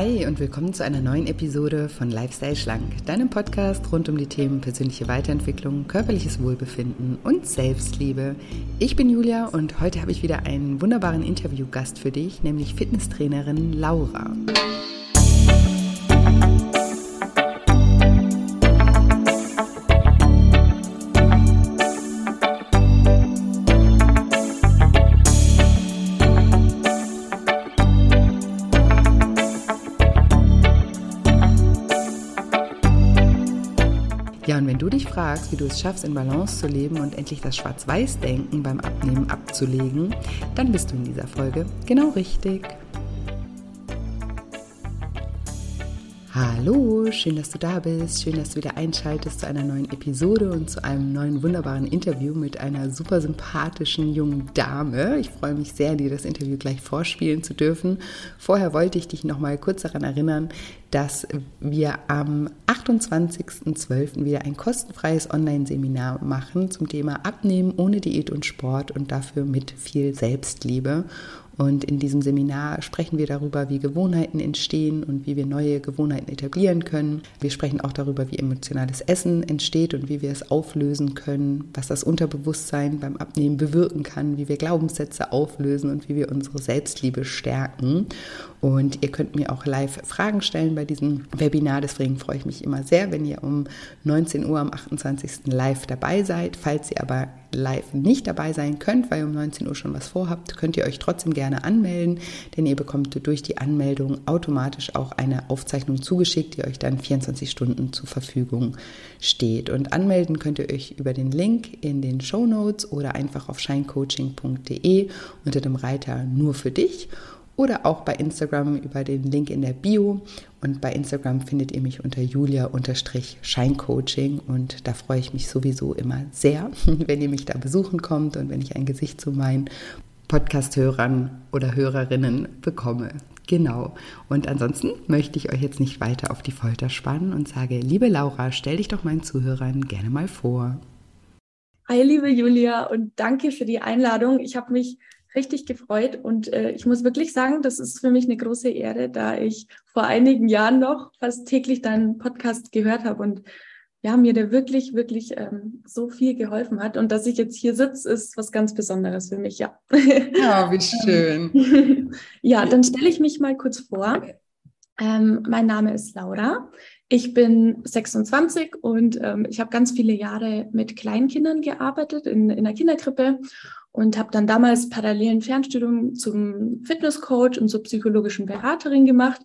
Hi und willkommen zu einer neuen Episode von Lifestyle Schlank, deinem Podcast rund um die Themen persönliche Weiterentwicklung, körperliches Wohlbefinden und Selbstliebe. Ich bin Julia und heute habe ich wieder einen wunderbaren Interviewgast für dich, nämlich Fitnesstrainerin Laura. Fragst, wie du es schaffst, in Balance zu leben und endlich das Schwarz-Weiß-Denken beim Abnehmen abzulegen, dann bist du in dieser Folge genau richtig. Hallo, schön, dass du da bist. Schön, dass du wieder einschaltest zu einer neuen Episode und zu einem neuen wunderbaren Interview mit einer super sympathischen jungen Dame. Ich freue mich sehr, dir das Interview gleich vorspielen zu dürfen. Vorher wollte ich dich noch mal kurz daran erinnern, dass wir am 28.12. wieder ein kostenfreies Online-Seminar machen zum Thema Abnehmen ohne Diät und Sport und dafür mit viel Selbstliebe. Und in diesem Seminar sprechen wir darüber, wie Gewohnheiten entstehen und wie wir neue Gewohnheiten etablieren können. Wir sprechen auch darüber, wie emotionales Essen entsteht und wie wir es auflösen können, was das Unterbewusstsein beim Abnehmen bewirken kann, wie wir Glaubenssätze auflösen und wie wir unsere Selbstliebe stärken. Und ihr könnt mir auch live Fragen stellen bei diesem Webinar. Deswegen freue ich mich immer sehr, wenn ihr um 19 Uhr am 28. live dabei seid. Falls ihr aber live nicht dabei sein könnt, weil ihr um 19 Uhr schon was vorhabt, könnt ihr euch trotzdem gerne anmelden, denn ihr bekommt durch die Anmeldung automatisch auch eine Aufzeichnung zugeschickt, die euch dann 24 Stunden zur Verfügung steht. Und anmelden könnt ihr euch über den Link in den Show Notes oder einfach auf shinecoaching.de unter dem Reiter nur für dich oder auch bei Instagram über den Link in der Bio. Und bei Instagram findet ihr mich unter julia-scheincoaching und da freue ich mich sowieso immer sehr, wenn ihr mich da besuchen kommt und wenn ich ein Gesicht zu meinen Podcast-Hörern oder Hörerinnen bekomme. Genau. Und ansonsten möchte ich euch jetzt nicht weiter auf die Folter spannen und sage, liebe Laura, stell dich doch meinen Zuhörern gerne mal vor. Hi, liebe Julia, und danke für die Einladung. Ich habe mich richtig gefreut und äh, ich muss wirklich sagen, das ist für mich eine große Ehre, da ich vor einigen Jahren noch fast täglich deinen Podcast gehört habe und ja, mir der wirklich, wirklich ähm, so viel geholfen hat. Und dass ich jetzt hier sitze, ist was ganz Besonderes für mich, ja. Ja, wie schön. ja, dann stelle ich mich mal kurz vor. Ähm, mein Name ist Laura. Ich bin 26 und ähm, ich habe ganz viele Jahre mit Kleinkindern gearbeitet in, in der Kinderkrippe und habe dann damals parallel ein Fernstudium zum Fitnesscoach und zur psychologischen Beraterin gemacht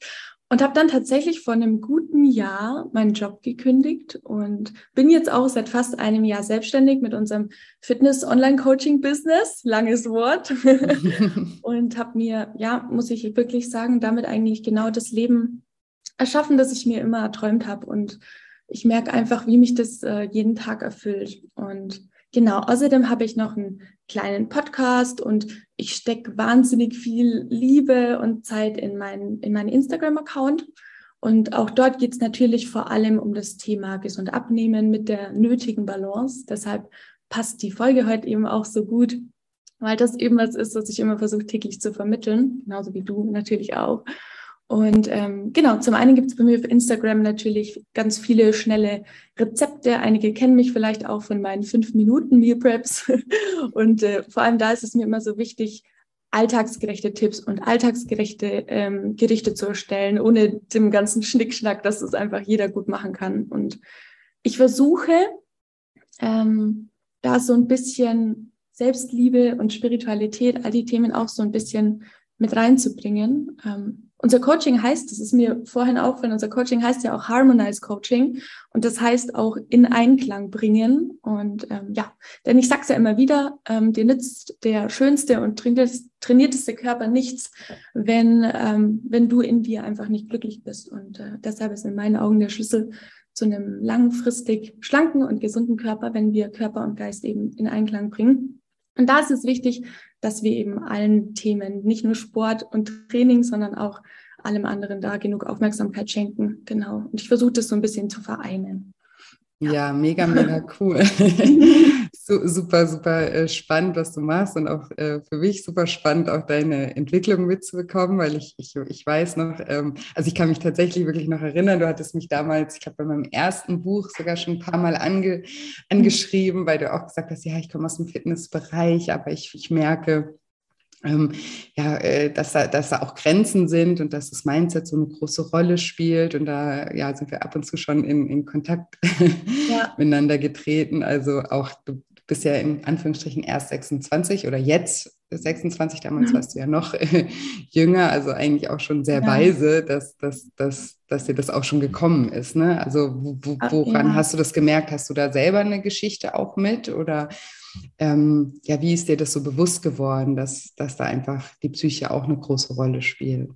und habe dann tatsächlich vor einem guten Jahr meinen Job gekündigt und bin jetzt auch seit fast einem Jahr selbstständig mit unserem Fitness-Online-Coaching-Business, langes Wort, und habe mir, ja, muss ich wirklich sagen, damit eigentlich genau das Leben erschaffen, das ich mir immer erträumt habe. Und ich merke einfach, wie mich das äh, jeden Tag erfüllt. Und Genau, außerdem habe ich noch einen kleinen Podcast und ich stecke wahnsinnig viel Liebe und Zeit in meinen, in meinen Instagram-Account. Und auch dort geht es natürlich vor allem um das Thema gesund abnehmen mit der nötigen Balance. Deshalb passt die Folge heute eben auch so gut, weil das eben was ist, was ich immer versuche täglich zu vermitteln, genauso wie du natürlich auch. Und ähm, genau, zum einen gibt es bei mir auf Instagram natürlich ganz viele schnelle Rezepte. Einige kennen mich vielleicht auch von meinen fünf Minuten Meal Preps. und äh, vor allem da ist es mir immer so wichtig, alltagsgerechte Tipps und alltagsgerechte ähm, Gerichte zu erstellen, ohne dem ganzen Schnickschnack, dass es einfach jeder gut machen kann. Und ich versuche ähm, da so ein bisschen Selbstliebe und Spiritualität, all die Themen auch so ein bisschen mit reinzubringen. Ähm, unser Coaching heißt, das ist mir vorhin aufgefallen, unser Coaching heißt ja auch Harmonize Coaching und das heißt auch in Einklang bringen. Und ähm, ja, denn ich sag's ja immer wieder, ähm, dir nützt der schönste und trainierteste Körper nichts, wenn, ähm, wenn du in dir einfach nicht glücklich bist. Und äh, deshalb ist in meinen Augen der Schlüssel zu einem langfristig schlanken und gesunden Körper, wenn wir Körper und Geist eben in Einklang bringen. Und da ist es wichtig, dass wir eben allen Themen, nicht nur Sport und Training, sondern auch allem anderen da genug Aufmerksamkeit schenken. Genau. Und ich versuche das so ein bisschen zu vereinen. Ja, mega, mega cool. super, super äh, spannend, was du machst und auch äh, für mich super spannend, auch deine Entwicklung mitzubekommen, weil ich, ich, ich weiß noch, ähm, also ich kann mich tatsächlich wirklich noch erinnern, du hattest mich damals, ich glaube, bei meinem ersten Buch sogar schon ein paar Mal ange, angeschrieben, weil du auch gesagt hast, ja, ich komme aus dem Fitnessbereich, aber ich, ich merke, ähm, ja, äh, dass, da, dass da auch Grenzen sind und dass das Mindset so eine große Rolle spielt. Und da ja, sind wir ab und zu schon in, in Kontakt ja. miteinander getreten. Also auch du bist ja in Anführungsstrichen erst 26 oder jetzt 26, damals mhm. warst du ja noch äh, jünger, also eigentlich auch schon sehr ja. weise, dass, dass, dass, dass dir das auch schon gekommen ist. Ne? Also wo, ah, woran ja. hast du das gemerkt? Hast du da selber eine Geschichte auch mit oder ähm, ja, wie ist dir das so bewusst geworden, dass, dass da einfach die Psyche auch eine große Rolle spielt?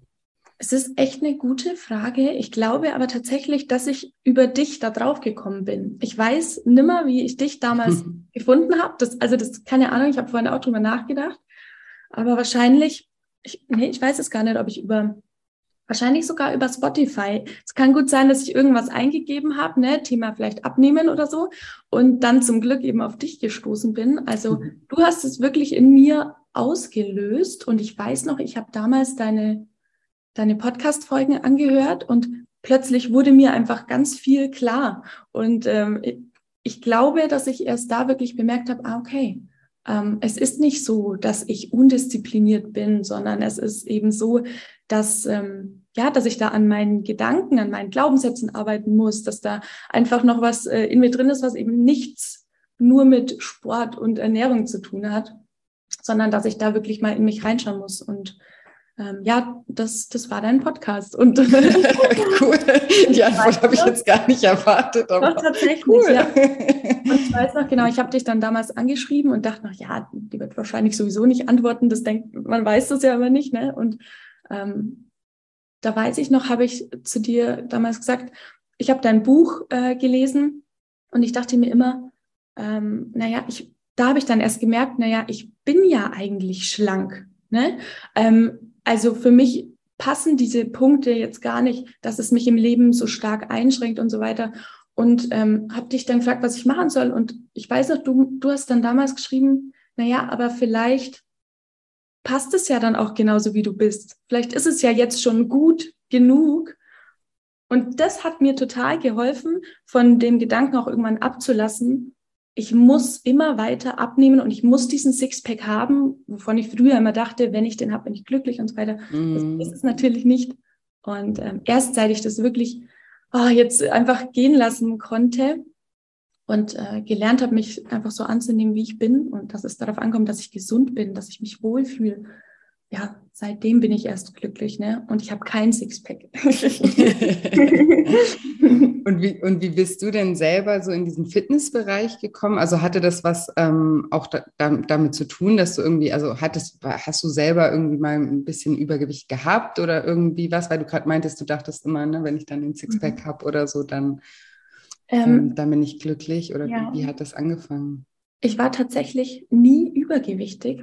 Es ist echt eine gute Frage. Ich glaube aber tatsächlich, dass ich über dich da drauf gekommen bin. Ich weiß nimmer, wie ich dich damals gefunden habe. Das, also das, keine Ahnung, ich habe vorhin auch drüber nachgedacht. Aber wahrscheinlich, ich, nee, ich weiß es gar nicht, ob ich über Wahrscheinlich sogar über Spotify. Es kann gut sein, dass ich irgendwas eingegeben habe, ne, Thema vielleicht abnehmen oder so, und dann zum Glück eben auf dich gestoßen bin. Also mhm. du hast es wirklich in mir ausgelöst und ich weiß noch, ich habe damals deine, deine Podcast-Folgen angehört und plötzlich wurde mir einfach ganz viel klar. Und ähm, ich glaube, dass ich erst da wirklich bemerkt habe, ah, okay, ähm, es ist nicht so, dass ich undiszipliniert bin, sondern es ist eben so, dass, ähm, ja, dass ich da an meinen Gedanken, an meinen Glaubenssätzen arbeiten muss, dass da einfach noch was äh, in mir drin ist, was eben nichts nur mit Sport und Ernährung zu tun hat, sondern dass ich da wirklich mal in mich reinschauen muss und ähm, ja, das, das war dein Podcast. Und cool. Die Antwort habe ich jetzt gar nicht erwartet. Aber Doch, tatsächlich, cool. ja. Und ich weiß noch genau, ich habe dich dann damals angeschrieben und dachte noch, ja, die wird wahrscheinlich sowieso nicht antworten. Das denkt, man weiß das ja immer nicht, ne? Und ähm, da weiß ich noch, habe ich zu dir damals gesagt, ich habe dein Buch äh, gelesen und ich dachte mir immer, ähm, naja, ich, da habe ich dann erst gemerkt, naja, ich bin ja eigentlich schlank. Ne? Ähm, also für mich passen diese Punkte jetzt gar nicht, dass es mich im Leben so stark einschränkt und so weiter. Und ähm, habe dich dann gefragt, was ich machen soll. Und ich weiß noch, du, du hast dann damals geschrieben, naja, aber vielleicht passt es ja dann auch genauso, wie du bist. Vielleicht ist es ja jetzt schon gut genug. Und das hat mir total geholfen, von dem Gedanken auch irgendwann abzulassen, ich muss immer weiter abnehmen und ich muss diesen Sixpack haben, wovon ich früher immer dachte, wenn ich den habe, bin ich glücklich und so weiter. Mm. Das ist es natürlich nicht. Und ähm, erst seit ich das wirklich oh, jetzt einfach gehen lassen konnte und äh, gelernt habe, mich einfach so anzunehmen, wie ich bin und dass es darauf ankommt, dass ich gesund bin, dass ich mich wohlfühle, ja, seitdem bin ich erst glücklich, ne? Und ich habe kein Sixpack. und, wie, und wie bist du denn selber so in diesen Fitnessbereich gekommen? Also hatte das was ähm, auch da, damit zu tun, dass du irgendwie, also hattest, hast du selber irgendwie mal ein bisschen Übergewicht gehabt oder irgendwie was? Weil du gerade meintest, du dachtest immer, ne, wenn ich dann den Sixpack mhm. habe oder so, dann, ähm, dann bin ich glücklich. Oder ja. wie, wie hat das angefangen? Ich war tatsächlich nie übergewichtig.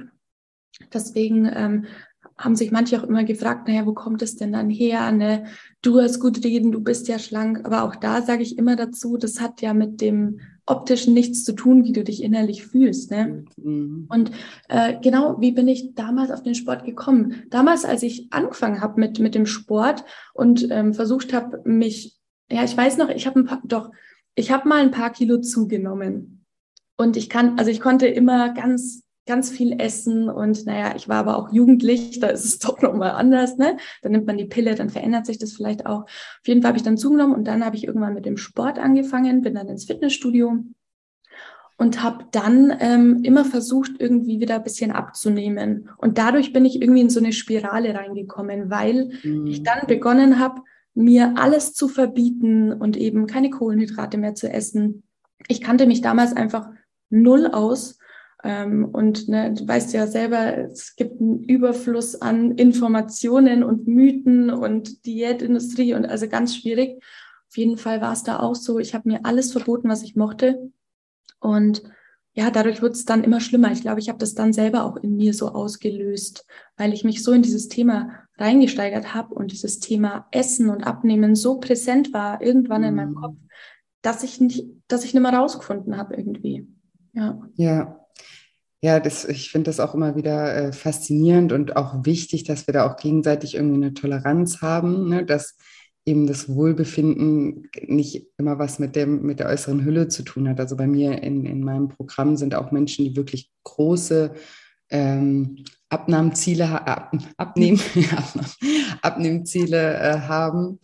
Deswegen ähm, haben sich manche auch immer gefragt, naja, wo kommt es denn dann her? Ne? Du hast gut reden, du bist ja schlank. Aber auch da sage ich immer dazu, das hat ja mit dem optischen nichts zu tun, wie du dich innerlich fühlst. Ne? Mhm. Und äh, genau, wie bin ich damals auf den Sport gekommen? Damals, als ich angefangen habe mit, mit dem Sport und ähm, versucht habe, mich, ja, ich weiß noch, ich habe ein paar, doch, ich habe mal ein paar Kilo zugenommen. Und ich kann, also ich konnte immer ganz ganz viel essen und naja, ich war aber auch jugendlich, da ist es doch nochmal anders, ne? Dann nimmt man die Pille, dann verändert sich das vielleicht auch. Auf jeden Fall habe ich dann zugenommen und dann habe ich irgendwann mit dem Sport angefangen, bin dann ins Fitnessstudio und habe dann ähm, immer versucht, irgendwie wieder ein bisschen abzunehmen. Und dadurch bin ich irgendwie in so eine Spirale reingekommen, weil mhm. ich dann begonnen habe, mir alles zu verbieten und eben keine Kohlenhydrate mehr zu essen. Ich kannte mich damals einfach null aus und ne, du weißt ja selber, es gibt einen Überfluss an Informationen und Mythen und Diätindustrie und also ganz schwierig. Auf jeden Fall war es da auch so. Ich habe mir alles verboten, was ich mochte. Und ja, dadurch wird es dann immer schlimmer. Ich glaube, ich habe das dann selber auch in mir so ausgelöst, weil ich mich so in dieses Thema reingesteigert habe und dieses Thema Essen und Abnehmen so präsent war irgendwann in meinem mhm. Kopf, dass ich nicht, dass ich nicht mehr rausgefunden habe irgendwie. Ja. Ja. Ja, das, ich finde das auch immer wieder äh, faszinierend und auch wichtig, dass wir da auch gegenseitig irgendwie eine Toleranz haben, ne? dass eben das Wohlbefinden nicht immer was mit, dem, mit der äußeren Hülle zu tun hat. Also bei mir in, in meinem Programm sind auch Menschen, die wirklich große ähm, Abnahmziele, ab, abnehmen, Abnehmziele äh, haben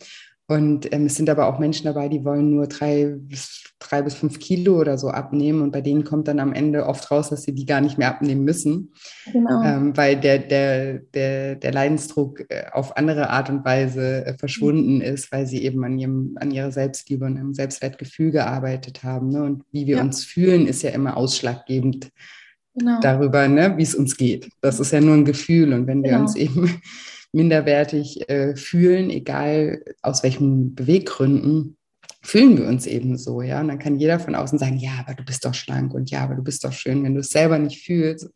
und ähm, es sind aber auch Menschen dabei, die wollen nur drei bis, drei bis fünf Kilo oder so abnehmen. Und bei denen kommt dann am Ende oft raus, dass sie die gar nicht mehr abnehmen müssen. Genau. Ähm, weil der, der, der, der Leidensdruck äh, auf andere Art und Weise äh, verschwunden mhm. ist, weil sie eben an, ihrem, an ihrer Selbstliebe und ihrem Selbstwertgefühl gearbeitet haben. Ne? Und wie wir ja. uns fühlen, ist ja immer ausschlaggebend. Genau. darüber, ne, wie es uns geht. Das ist ja nur ein Gefühl. Und wenn wir genau. uns eben minderwertig äh, fühlen, egal aus welchen Beweggründen, fühlen wir uns eben so, ja. Und dann kann jeder von außen sagen, ja, aber du bist doch schlank und ja, aber du bist doch schön. Wenn du es selber nicht fühlst,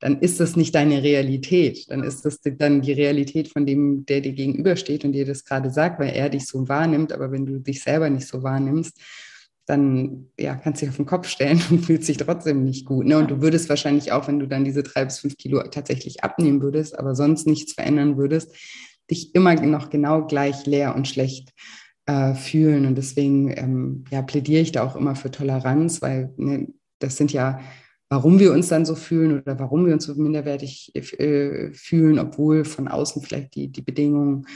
dann ist das nicht deine Realität. Dann ist das dann die Realität von dem, der dir gegenübersteht und dir das gerade sagt, weil er dich so wahrnimmt. Aber wenn du dich selber nicht so wahrnimmst, dann ja, kannst du dich auf den Kopf stellen und fühlst dich trotzdem nicht gut. Ne? Und du würdest wahrscheinlich auch, wenn du dann diese drei bis fünf Kilo tatsächlich abnehmen würdest, aber sonst nichts verändern würdest, dich immer noch genau gleich leer und schlecht äh, fühlen. Und deswegen ähm, ja, plädiere ich da auch immer für Toleranz, weil ne, das sind ja, warum wir uns dann so fühlen oder warum wir uns so minderwertig äh, fühlen, obwohl von außen vielleicht die, die Bedingungen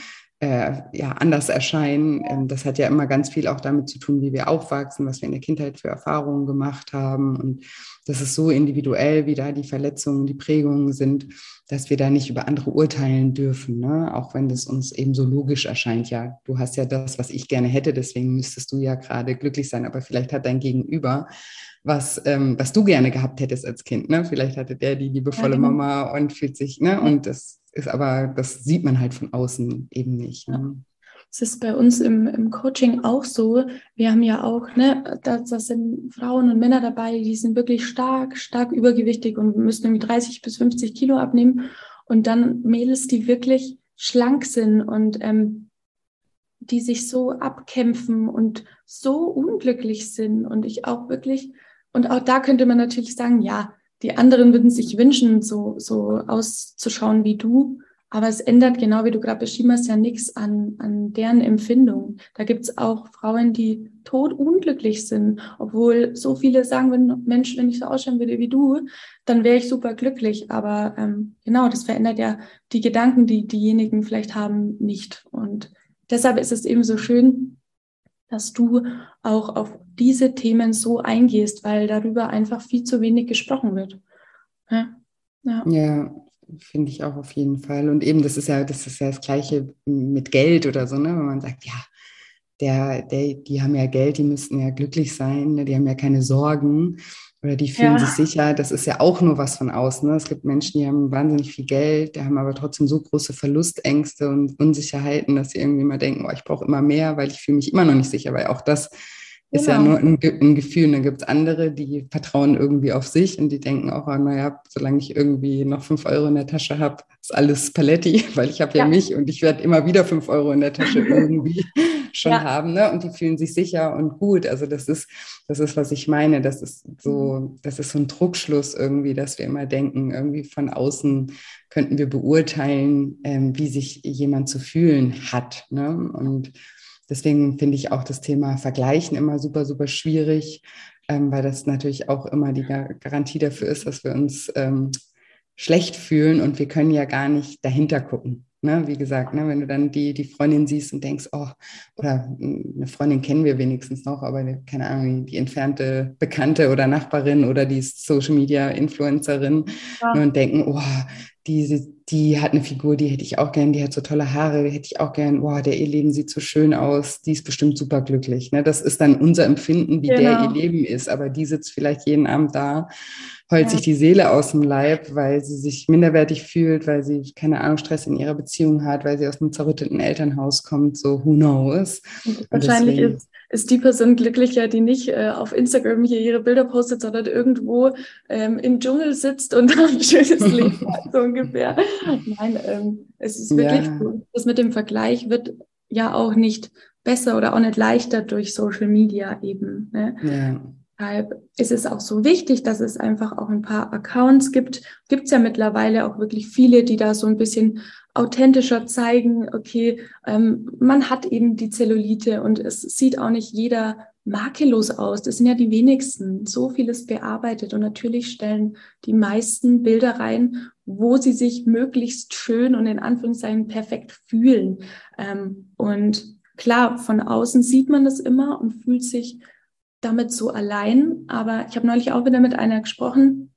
äh, ja, anders erscheinen. Ähm, das hat ja immer ganz viel auch damit zu tun, wie wir aufwachsen, was wir in der Kindheit für Erfahrungen gemacht haben. Und das ist so individuell, wie da die Verletzungen, die Prägungen sind, dass wir da nicht über andere urteilen dürfen, ne? auch wenn das uns eben so logisch erscheint. Ja, du hast ja das, was ich gerne hätte, deswegen müsstest du ja gerade glücklich sein, aber vielleicht hat dein Gegenüber was, ähm, was du gerne gehabt hättest als Kind. Ne? Vielleicht hatte der die liebevolle ja, genau. Mama und fühlt sich, ne? und das ist aber, das sieht man halt von außen eben nicht. Ne? Es ist bei uns im, im Coaching auch so. Wir haben ja auch, ne, da, sind Frauen und Männer dabei, die sind wirklich stark, stark übergewichtig und müssen irgendwie 30 bis 50 Kilo abnehmen. Und dann Mädels, die wirklich schlank sind und ähm, die sich so abkämpfen und so unglücklich sind. Und ich auch wirklich, und auch da könnte man natürlich sagen, ja, die anderen würden sich wünschen, so, so auszuschauen wie du. Aber es ändert, genau wie du gerade beschrieben hast, ja nichts an, an deren Empfindung. Da gibt es auch Frauen, die totunglücklich sind, obwohl so viele sagen würden, Mensch, wenn ich so ausschauen würde wie du, dann wäre ich super glücklich. Aber ähm, genau, das verändert ja die Gedanken, die diejenigen vielleicht haben, nicht. Und deshalb ist es eben so schön, dass du auch auf diese Themen so eingehst, weil darüber einfach viel zu wenig gesprochen wird. Ja, ja. ja finde ich auch auf jeden Fall. Und eben, das ist ja, das ist ja das Gleiche mit Geld oder so, ne? Wenn man sagt, ja, der, der, die haben ja Geld, die müssten ja glücklich sein, ne? die haben ja keine Sorgen oder die fühlen ja. sich sicher. Das ist ja auch nur was von außen. Ne? Es gibt Menschen, die haben wahnsinnig viel Geld, die haben aber trotzdem so große Verlustängste und Unsicherheiten, dass sie irgendwie mal denken, oh, ich brauche immer mehr, weil ich fühle mich immer noch nicht sicher, weil auch das ist ja genau. nur ein, ein Gefühl. Und dann gibt es andere, die vertrauen irgendwie auf sich und die denken auch, oh, naja, solange ich irgendwie noch fünf Euro in der Tasche habe, ist alles Paletti, weil ich habe ja. ja. mich und ich werde immer wieder fünf Euro in der Tasche irgendwie schon ja. haben. Ne? Und die fühlen sich sicher und gut. Also das ist, das ist, was ich meine. Das ist so, mhm. das ist so ein Druckschluss irgendwie, dass wir immer denken, irgendwie von außen könnten wir beurteilen, ähm, wie sich jemand zu fühlen hat. Ne? Und Deswegen finde ich auch das Thema Vergleichen immer super, super schwierig, ähm, weil das natürlich auch immer die Garantie dafür ist, dass wir uns ähm, schlecht fühlen und wir können ja gar nicht dahinter gucken. Ne? Wie gesagt, ne? wenn du dann die, die Freundin siehst und denkst, oh, oder hm, eine Freundin kennen wir wenigstens noch, aber keine Ahnung, die entfernte Bekannte oder Nachbarin oder die Social Media Influencerin ja. und denken, oh, die, die hat eine Figur, die hätte ich auch gern, die hat so tolle Haare, die hätte ich auch gern, boah, der ihr Leben sieht so schön aus, die ist bestimmt super glücklich. Ne? Das ist dann unser Empfinden, wie genau. der ihr Leben ist, aber die sitzt vielleicht jeden Abend da, heult ja. sich die Seele aus dem Leib, weil sie sich minderwertig fühlt, weil sie, keine Ahnung, Stress in ihrer Beziehung hat, weil sie aus einem zerrütteten Elternhaus kommt, so who knows. Und wahrscheinlich deswegen, ist ist die Person glücklicher, die nicht äh, auf Instagram hier ihre Bilder postet, sondern irgendwo ähm, im Dschungel sitzt und ein schönes Leben hat, so ungefähr. Nein, ähm, es ist wirklich ja. so. Das mit dem Vergleich wird ja auch nicht besser oder auch nicht leichter durch Social Media eben. Ne? Ja. Deshalb ist es auch so wichtig, dass es einfach auch ein paar Accounts gibt. Gibt es ja mittlerweile auch wirklich viele, die da so ein bisschen authentischer zeigen, okay, ähm, man hat eben die Zellulite und es sieht auch nicht jeder makellos aus. Das sind ja die wenigsten. So vieles bearbeitet und natürlich stellen die meisten Bilder rein, wo sie sich möglichst schön und in Anführungszeichen perfekt fühlen. Ähm, und klar, von außen sieht man das immer und fühlt sich damit so allein. Aber ich habe neulich auch wieder mit einer gesprochen,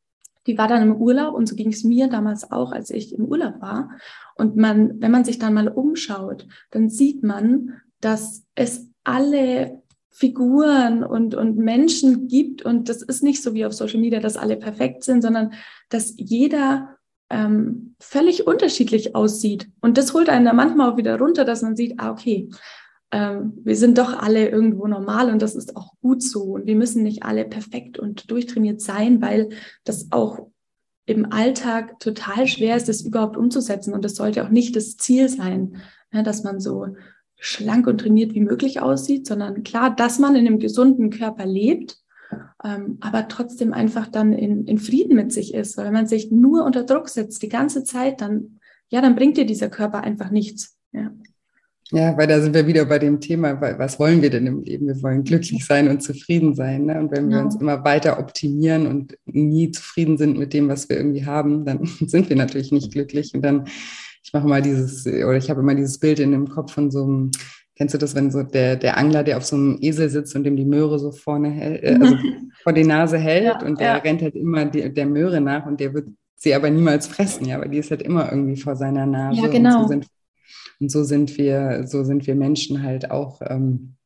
die war dann im Urlaub und so ging es mir damals auch, als ich im Urlaub war. Und man, wenn man sich dann mal umschaut, dann sieht man, dass es alle Figuren und, und Menschen gibt und das ist nicht so wie auf Social Media, dass alle perfekt sind, sondern dass jeder ähm, völlig unterschiedlich aussieht. Und das holt einen dann manchmal auch wieder runter, dass man sieht, ah, okay, ähm, wir sind doch alle irgendwo normal und das ist auch gut so. Und wir müssen nicht alle perfekt und durchtrainiert sein, weil das auch im Alltag total schwer ist, das überhaupt umzusetzen. Und das sollte auch nicht das Ziel sein, ja, dass man so schlank und trainiert wie möglich aussieht, sondern klar, dass man in einem gesunden Körper lebt, ähm, aber trotzdem einfach dann in, in Frieden mit sich ist. Weil wenn man sich nur unter Druck setzt die ganze Zeit, dann, ja, dann bringt dir dieser Körper einfach nichts. Ja. Ja, weil da sind wir wieder bei dem Thema, was wollen wir denn im Leben? Wir wollen glücklich sein und zufrieden sein. Ne? Und wenn wir uns immer weiter optimieren und nie zufrieden sind mit dem, was wir irgendwie haben, dann sind wir natürlich nicht glücklich. Und dann, ich mache mal dieses, oder ich habe immer dieses Bild in dem Kopf von so einem, kennst du das, wenn so der, der Angler, der auf so einem Esel sitzt und dem die Möhre so vorne hält, äh, also vor die Nase hält ja, und der ja. rennt halt immer die, der Möhre nach und der wird sie aber niemals fressen, ja, weil die ist halt immer irgendwie vor seiner Nase. Ja, genau. Und so sind und so sind wir, so sind wir Menschen halt auch ähm,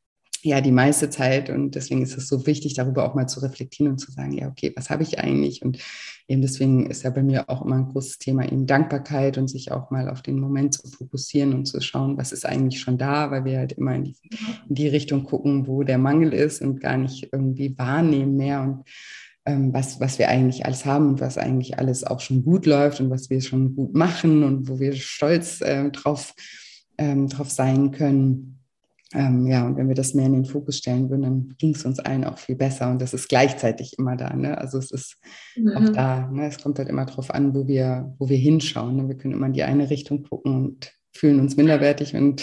ja die meiste Zeit. Und deswegen ist es so wichtig, darüber auch mal zu reflektieren und zu sagen, ja, okay, was habe ich eigentlich? Und eben deswegen ist ja bei mir auch immer ein großes Thema eben Dankbarkeit und sich auch mal auf den Moment zu fokussieren und zu schauen, was ist eigentlich schon da, weil wir halt immer in die, in die Richtung gucken, wo der Mangel ist und gar nicht irgendwie wahrnehmen mehr und ähm, was, was wir eigentlich alles haben und was eigentlich alles auch schon gut läuft und was wir schon gut machen und wo wir stolz äh, drauf, ähm, drauf sein können. Ähm, ja, und wenn wir das mehr in den Fokus stellen würden, dann ging es uns allen auch viel besser. Und das ist gleichzeitig immer da. Ne? Also es ist mhm. auch da. Ne? Es kommt halt immer darauf an, wo wir, wo wir hinschauen. Ne? Wir können immer in die eine Richtung gucken und fühlen uns minderwertig und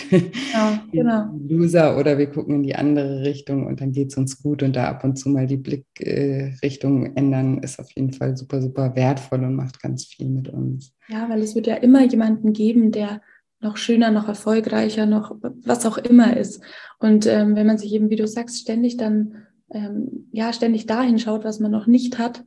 ja, genau. Loser oder wir gucken in die andere Richtung und dann geht es uns gut und da ab und zu mal die Blickrichtung äh, ändern, ist auf jeden Fall super, super wertvoll und macht ganz viel mit uns. Ja, weil es wird ja immer jemanden geben, der noch schöner, noch erfolgreicher, noch was auch immer ist. Und ähm, wenn man sich eben, wie du sagst, ständig dann ähm, ja ständig dahin schaut, was man noch nicht hat,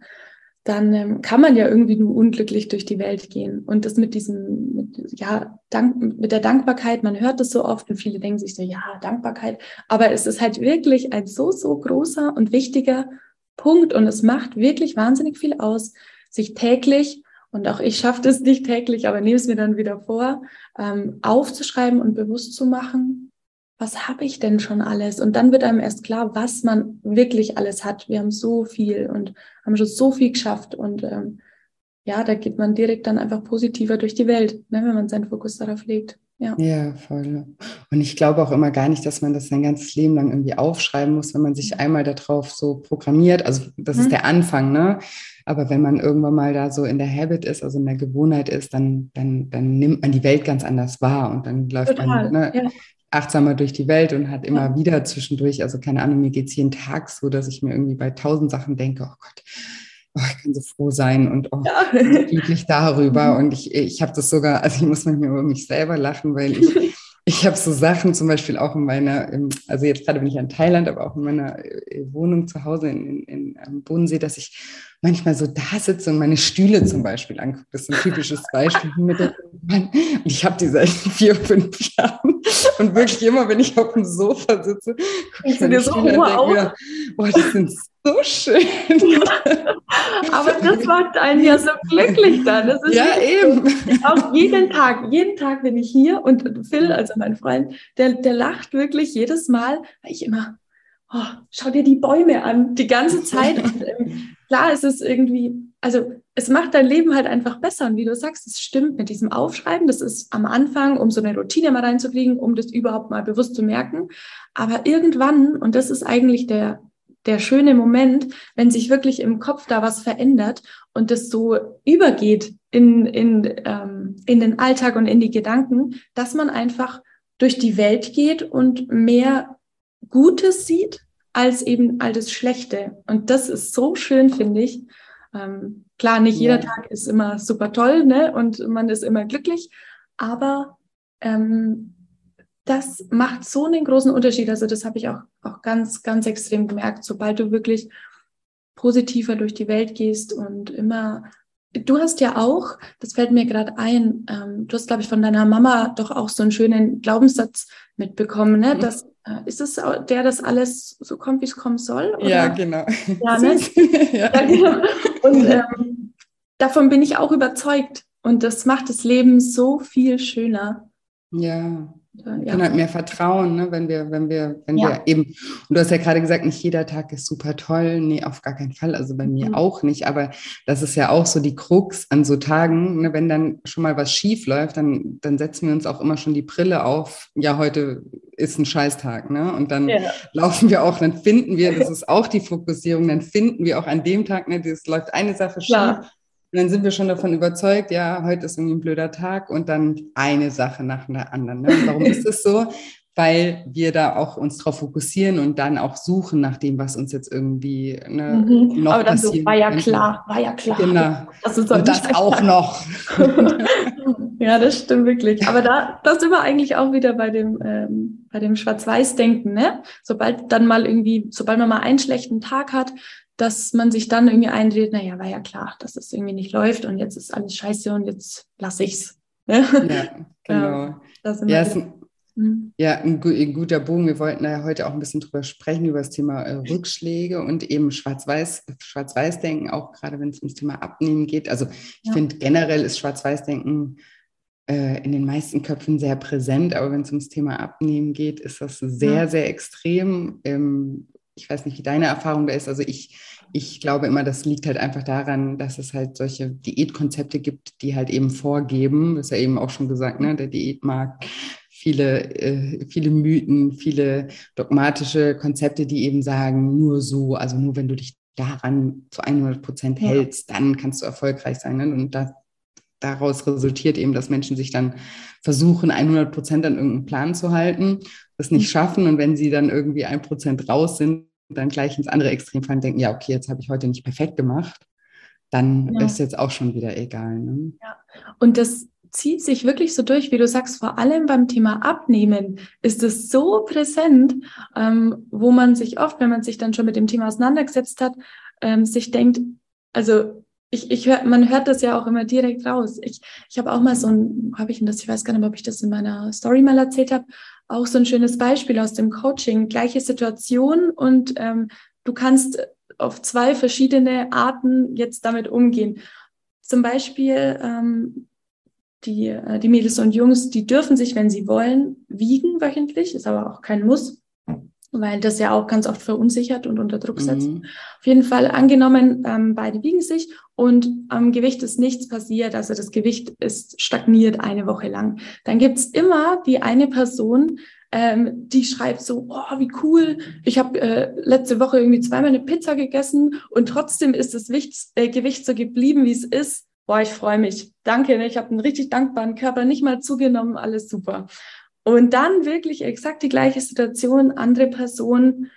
dann ähm, kann man ja irgendwie nur unglücklich durch die Welt gehen. Und das mit diesem, mit, ja, Dank, mit der Dankbarkeit, man hört das so oft und viele denken sich so, ja, Dankbarkeit. Aber es ist halt wirklich ein so, so großer und wichtiger Punkt und es macht wirklich wahnsinnig viel aus, sich täglich, und auch ich schaffe das nicht täglich, aber nehme es mir dann wieder vor, ähm, aufzuschreiben und bewusst zu machen, was habe ich denn schon alles? Und dann wird einem erst klar, was man wirklich alles hat. Wir haben so viel und haben schon so viel geschafft. Und ähm, ja, da geht man direkt dann einfach positiver durch die Welt, ne, wenn man seinen Fokus darauf legt. Ja. ja, voll. Und ich glaube auch immer gar nicht, dass man das sein ganzes Leben lang irgendwie aufschreiben muss, wenn man sich einmal darauf so programmiert. Also das mhm. ist der Anfang, ne? Aber wenn man irgendwann mal da so in der Habit ist, also in der Gewohnheit ist, dann, dann, dann nimmt man die Welt ganz anders wahr und dann läuft Total. man ne, ja achtsamer durch die Welt und hat immer ja. wieder zwischendurch, also keine Ahnung, mir geht es jeden Tag so, dass ich mir irgendwie bei tausend Sachen denke, oh Gott, oh, ich kann so froh sein und oh, ja. glücklich darüber. Mhm. Und ich, ich habe das sogar, also ich muss manchmal über mich selber lachen, weil ich, ich habe so Sachen zum Beispiel auch in meiner, also jetzt gerade bin ich in Thailand, aber auch in meiner äh, Wohnung zu Hause in, in, in Bodensee, dass ich manchmal so da sitze und meine Stühle zum Beispiel angucke. Das ist ein typisches Beispiel. und ich habe die seit vier, fünf Jahren. Und wirklich immer, wenn ich auf dem Sofa sitze, gucke ich mir so denke mir, oh, die sind so schön. Aber das macht einen ja so glücklich dann. Das ist ja, eben. Auch jeden Tag, jeden Tag bin ich hier und Phil, also mein Freund, der, der lacht wirklich jedes Mal, weil ich immer, oh, schau dir die Bäume an, die ganze Zeit. Und, ähm, klar ist es irgendwie, also es macht dein Leben halt einfach besser. Und wie du sagst, es stimmt mit diesem Aufschreiben. Das ist am Anfang, um so eine Routine mal reinzukriegen, um das überhaupt mal bewusst zu merken. Aber irgendwann, und das ist eigentlich der, der schöne Moment, wenn sich wirklich im Kopf da was verändert und das so übergeht in, in, ähm, in den Alltag und in die Gedanken, dass man einfach durch die Welt geht und mehr Gutes sieht als eben all das Schlechte. Und das ist so schön, finde ich. Ähm, klar, nicht jeder Tag ist immer super toll, ne? Und man ist immer glücklich, aber ähm, das macht so einen großen Unterschied. Also das habe ich auch, auch ganz, ganz extrem gemerkt. Sobald du wirklich positiver durch die Welt gehst und immer, du hast ja auch, das fällt mir gerade ein, ähm, du hast, glaube ich, von deiner Mama doch auch so einen schönen Glaubenssatz mitbekommen, ne? Mhm. Dass, äh, ist es der, dass alles so kommt, wie es kommen soll? Oder? Ja, genau. Ja, ne? ja. ja genau. Und ähm, davon bin ich auch überzeugt. Und das macht das Leben so viel schöner. Ja. Ja. Wir können halt mehr vertrauen, ne? wenn wir, wenn wir, wenn ja. wir eben, und du hast ja gerade gesagt, nicht jeder Tag ist super toll. Nee, auf gar keinen Fall. Also bei mir mhm. auch nicht. Aber das ist ja auch so die Krux an so Tagen, ne? wenn dann schon mal was schief läuft, dann, dann setzen wir uns auch immer schon die Brille auf. Ja, heute ist ein Scheißtag, ne? Und dann ja. laufen wir auch, dann finden wir, das ist auch die Fokussierung, dann finden wir auch an dem Tag, ne, das läuft eine Sache schief und dann sind wir schon davon überzeugt, ja, heute ist irgendwie ein blöder Tag und dann eine Sache nach der anderen. Ne? warum ist das so? Weil wir da auch uns drauf fokussieren und dann auch suchen nach dem, was uns jetzt irgendwie ne, mhm. noch Aber dann. So, war ja klar, war ja klar. Genau. Das ist und das auch noch. ja, das stimmt wirklich. Aber da, da sind wir eigentlich auch wieder bei dem, ähm, bei dem Schwarz-Weiß-Denken, ne? Sobald dann mal irgendwie, sobald man mal einen schlechten Tag hat, dass man sich dann irgendwie eindreht, naja, war ja klar, dass es das irgendwie nicht läuft und jetzt ist alles scheiße und jetzt lasse ich's. Ja, genau. Ja, ja, ist ein, mhm. ja ein, ein, guter Bogen. Wir wollten da heute auch ein bisschen drüber sprechen, über das Thema äh, Rückschläge und eben Schwarz-Weiß, Schwarz-Weiß-Denken, auch gerade wenn es ums Thema Abnehmen geht. Also ich ja. finde generell ist Schwarz-Weiß-Denken äh, in den meisten Köpfen sehr präsent, aber wenn es ums Thema Abnehmen geht, ist das sehr, sehr extrem. Ähm, ich weiß nicht, wie deine Erfahrung da ist. Also ich, ich glaube immer, das liegt halt einfach daran, dass es halt solche Diätkonzepte gibt, die halt eben vorgeben, das ist ja eben auch schon gesagt, ne, der Diätmarkt, viele, äh, viele Mythen, viele dogmatische Konzepte, die eben sagen, nur so, also nur wenn du dich daran zu 100 Prozent hältst, ja. dann kannst du erfolgreich sein. Ne? Und das, daraus resultiert eben, dass Menschen sich dann versuchen, 100 Prozent an irgendeinen Plan zu halten das nicht schaffen und wenn sie dann irgendwie ein Prozent raus sind, dann gleich ins andere Extrem fallen, denken, ja, okay, jetzt habe ich heute nicht perfekt gemacht, dann ja. ist jetzt auch schon wieder egal. Ne? Ja. Und das zieht sich wirklich so durch, wie du sagst, vor allem beim Thema Abnehmen ist es so präsent, ähm, wo man sich oft, wenn man sich dann schon mit dem Thema auseinandergesetzt hat, ähm, sich denkt, also ich, ich hör, man hört das ja auch immer direkt raus. Ich, ich habe auch mal so ein, habe ich denn das, ich weiß gar nicht ob ich das in meiner Story mal erzählt habe, auch so ein schönes Beispiel aus dem Coaching. Gleiche Situation und ähm, du kannst auf zwei verschiedene Arten jetzt damit umgehen. Zum Beispiel ähm, die, äh, die Mädels und Jungs, die dürfen sich, wenn sie wollen, wiegen wöchentlich, ist aber auch kein Muss weil das ja auch ganz oft verunsichert und unter Druck setzt. Mhm. Auf jeden Fall angenommen, ähm, beide wiegen sich und am Gewicht ist nichts passiert, also das Gewicht ist stagniert eine Woche lang. Dann gibt's immer die eine Person, ähm, die schreibt so, oh, wie cool, ich habe äh, letzte Woche irgendwie zweimal eine Pizza gegessen und trotzdem ist das Gewicht, äh, Gewicht so geblieben, wie es ist. Boah, ich freue mich. Danke, ne? ich habe einen richtig dankbaren Körper, nicht mal zugenommen, alles super. Und dann wirklich exakt die gleiche Situation, andere Person,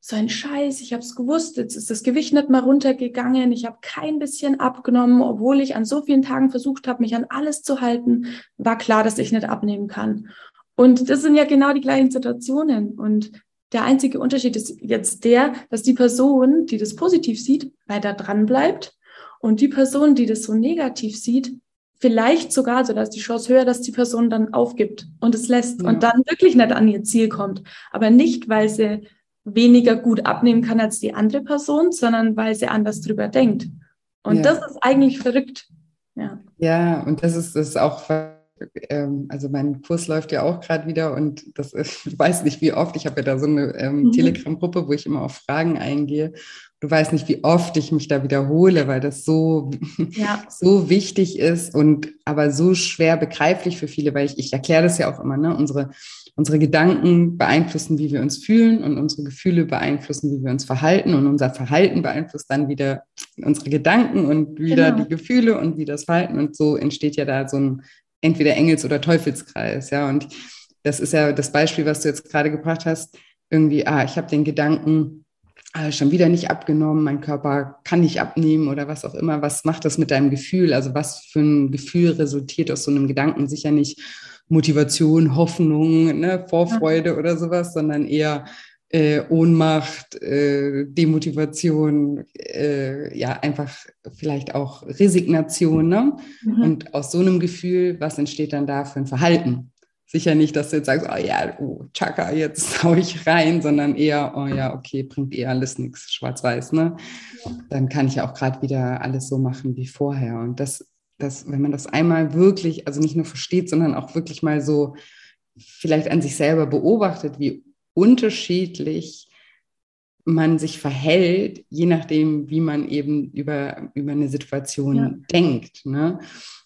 so ein Scheiß, ich habe es gewusst, jetzt ist das Gewicht nicht mal runtergegangen, ich habe kein bisschen abgenommen, obwohl ich an so vielen Tagen versucht habe, mich an alles zu halten, war klar, dass ich nicht abnehmen kann. Und das sind ja genau die gleichen Situationen. Und der einzige Unterschied ist jetzt der, dass die Person, die das positiv sieht, weiter dran bleibt und die Person, die das so negativ sieht, vielleicht sogar, so dass die Chance höher, dass die Person dann aufgibt und es lässt ja. und dann wirklich nicht an ihr Ziel kommt. Aber nicht, weil sie weniger gut abnehmen kann als die andere Person, sondern weil sie anders drüber denkt. Und ja. das ist eigentlich verrückt. Ja, ja und das ist, das ist auch ähm, also mein Kurs läuft ja auch gerade wieder und das ist, ich weiß nicht wie oft, ich habe ja da so eine ähm, mhm. Telegram-Gruppe, wo ich immer auf Fragen eingehe. Du weißt nicht, wie oft ich mich da wiederhole, weil das so, ja. so wichtig ist und aber so schwer begreiflich für viele, weil ich, ich erkläre das ja auch immer, ne? Unsere Unsere Gedanken beeinflussen, wie wir uns fühlen und unsere Gefühle beeinflussen, wie wir uns verhalten und unser Verhalten beeinflusst dann wieder unsere Gedanken und wieder genau. die Gefühle und wie das Verhalten und so entsteht ja da so ein entweder Engels- oder Teufelskreis, ja und das ist ja das Beispiel, was du jetzt gerade gebracht hast, irgendwie, ah, ich habe den Gedanken, ah, schon wieder nicht abgenommen, mein Körper kann nicht abnehmen oder was auch immer. Was macht das mit deinem Gefühl? Also was für ein Gefühl resultiert aus so einem Gedanken? Sicher nicht Motivation, Hoffnung, ne, Vorfreude oder sowas, sondern eher äh, Ohnmacht, äh, Demotivation, äh, ja, einfach vielleicht auch Resignation. Ne? Mhm. Und aus so einem Gefühl, was entsteht dann da für ein Verhalten? Sicher nicht, dass du jetzt sagst, oh ja, oh, Chaka, jetzt hau ich rein, sondern eher, oh ja, okay, bringt eh alles nichts, schwarz-weiß, ne? Ja. Dann kann ich ja auch gerade wieder alles so machen wie vorher. Und das dass wenn man das einmal wirklich, also nicht nur versteht, sondern auch wirklich mal so vielleicht an sich selber beobachtet, wie unterschiedlich man sich verhält, je nachdem, wie man eben über, über eine Situation ja. denkt. Ne?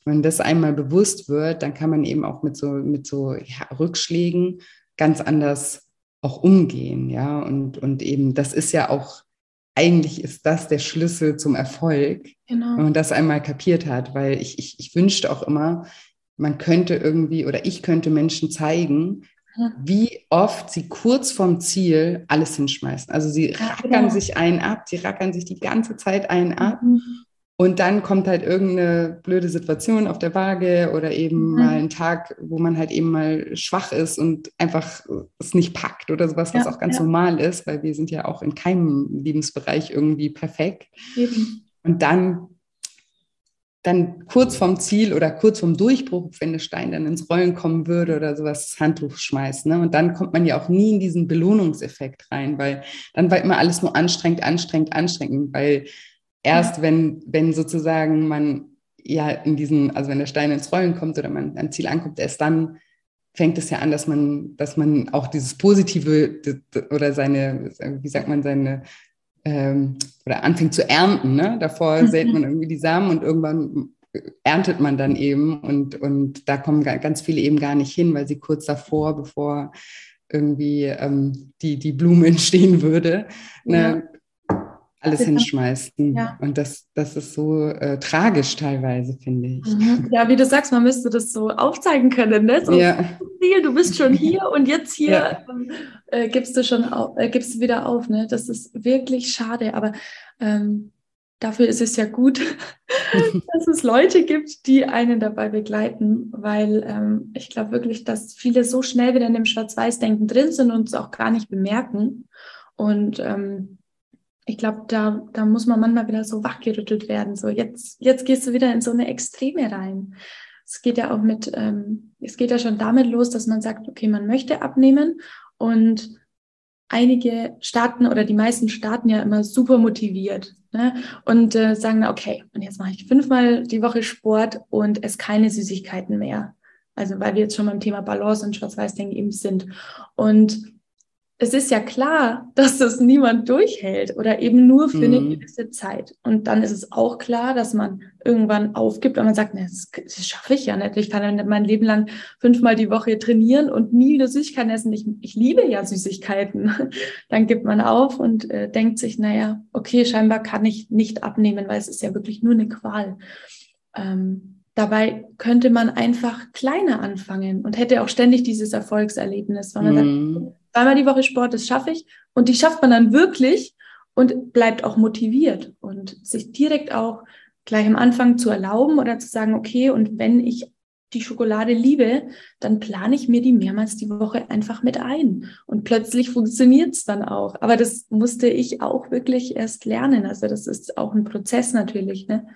Wenn das einmal bewusst wird, dann kann man eben auch mit so, mit so ja, Rückschlägen ganz anders auch umgehen. Ja, und, und eben, das ist ja auch eigentlich ist das der Schlüssel zum Erfolg, genau. wenn man das einmal kapiert hat, weil ich, ich, ich wünschte auch immer, man könnte irgendwie oder ich könnte Menschen zeigen, wie oft sie kurz vorm Ziel alles hinschmeißen. Also sie rackern genau. sich einen ab, sie rackern sich die ganze Zeit einen ab mhm. Und dann kommt halt irgendeine blöde Situation auf der Waage oder eben mhm. mal ein Tag, wo man halt eben mal schwach ist und einfach es nicht packt oder sowas, was ja, auch ganz ja. normal ist, weil wir sind ja auch in keinem Lebensbereich irgendwie perfekt. Eben. Und dann, dann kurz vorm Ziel oder kurz vorm Durchbruch, wenn der Stein dann ins Rollen kommen würde oder sowas, das Handtuch schmeißen. Ne? Und dann kommt man ja auch nie in diesen Belohnungseffekt rein, weil dann war immer alles nur anstrengend, anstrengend, anstrengend, weil erst ja. wenn, wenn sozusagen man ja in diesen, also wenn der Stein ins Rollen kommt oder man am Ziel ankommt, erst dann fängt es ja an, dass man, dass man auch dieses Positive oder seine, wie sagt man, seine ähm, oder anfängt zu ernten. Ne? Davor mhm. sät man irgendwie die Samen und irgendwann erntet man dann eben und, und da kommen ganz viele eben gar nicht hin, weil sie kurz davor, bevor irgendwie ähm, die, die Blume entstehen würde, ne, ja alles hinschmeißen. Ja. Und das, das ist so äh, tragisch teilweise, finde ich. Mhm. Ja, wie du sagst, man müsste das so aufzeigen können. Ne? So, ja. du bist schon hier und jetzt hier ja. Ähm, äh, gibst du schon auf, äh, gibst du wieder auf. Ne? Das ist wirklich schade. Aber ähm, dafür ist es ja gut, dass es Leute gibt, die einen dabei begleiten, weil ähm, ich glaube wirklich, dass viele so schnell wieder in dem Schwarz-Weiß-Denken drin sind und es auch gar nicht bemerken. Und ähm, ich glaube, da, da muss man manchmal wieder so wachgerüttelt werden. So, jetzt, jetzt gehst du wieder in so eine Extreme rein. Es geht ja auch mit, ähm, es geht ja schon damit los, dass man sagt, okay, man möchte abnehmen und einige starten oder die meisten starten ja immer super motiviert ne? und äh, sagen, okay, und jetzt mache ich fünfmal die Woche Sport und esse keine Süßigkeiten mehr. Also weil wir jetzt schon beim Thema Balance und Schwarz-Weiß-Denken eben sind. Und es ist ja klar, dass das niemand durchhält oder eben nur für mhm. eine gewisse Zeit. Und dann ist es auch klar, dass man irgendwann aufgibt und man sagt, nee, das, das schaffe ich ja nicht. Ich kann ja nicht mein Leben lang fünfmal die Woche trainieren und nie eine Süßigkeit essen. Ich, ich liebe ja Süßigkeiten. Dann gibt man auf und äh, denkt sich, naja, okay, scheinbar kann ich nicht abnehmen, weil es ist ja wirklich nur eine Qual. Ähm, Dabei könnte man einfach kleiner anfangen und hätte auch ständig dieses Erfolgserlebnis, man mm. sagt, zweimal die Woche Sport, das schaffe ich. Und die schafft man dann wirklich und bleibt auch motiviert und sich direkt auch gleich am Anfang zu erlauben oder zu sagen, okay, und wenn ich die Schokolade liebe, dann plane ich mir die mehrmals die Woche einfach mit ein. Und plötzlich funktioniert es dann auch. Aber das musste ich auch wirklich erst lernen. Also das ist auch ein Prozess natürlich. Ne?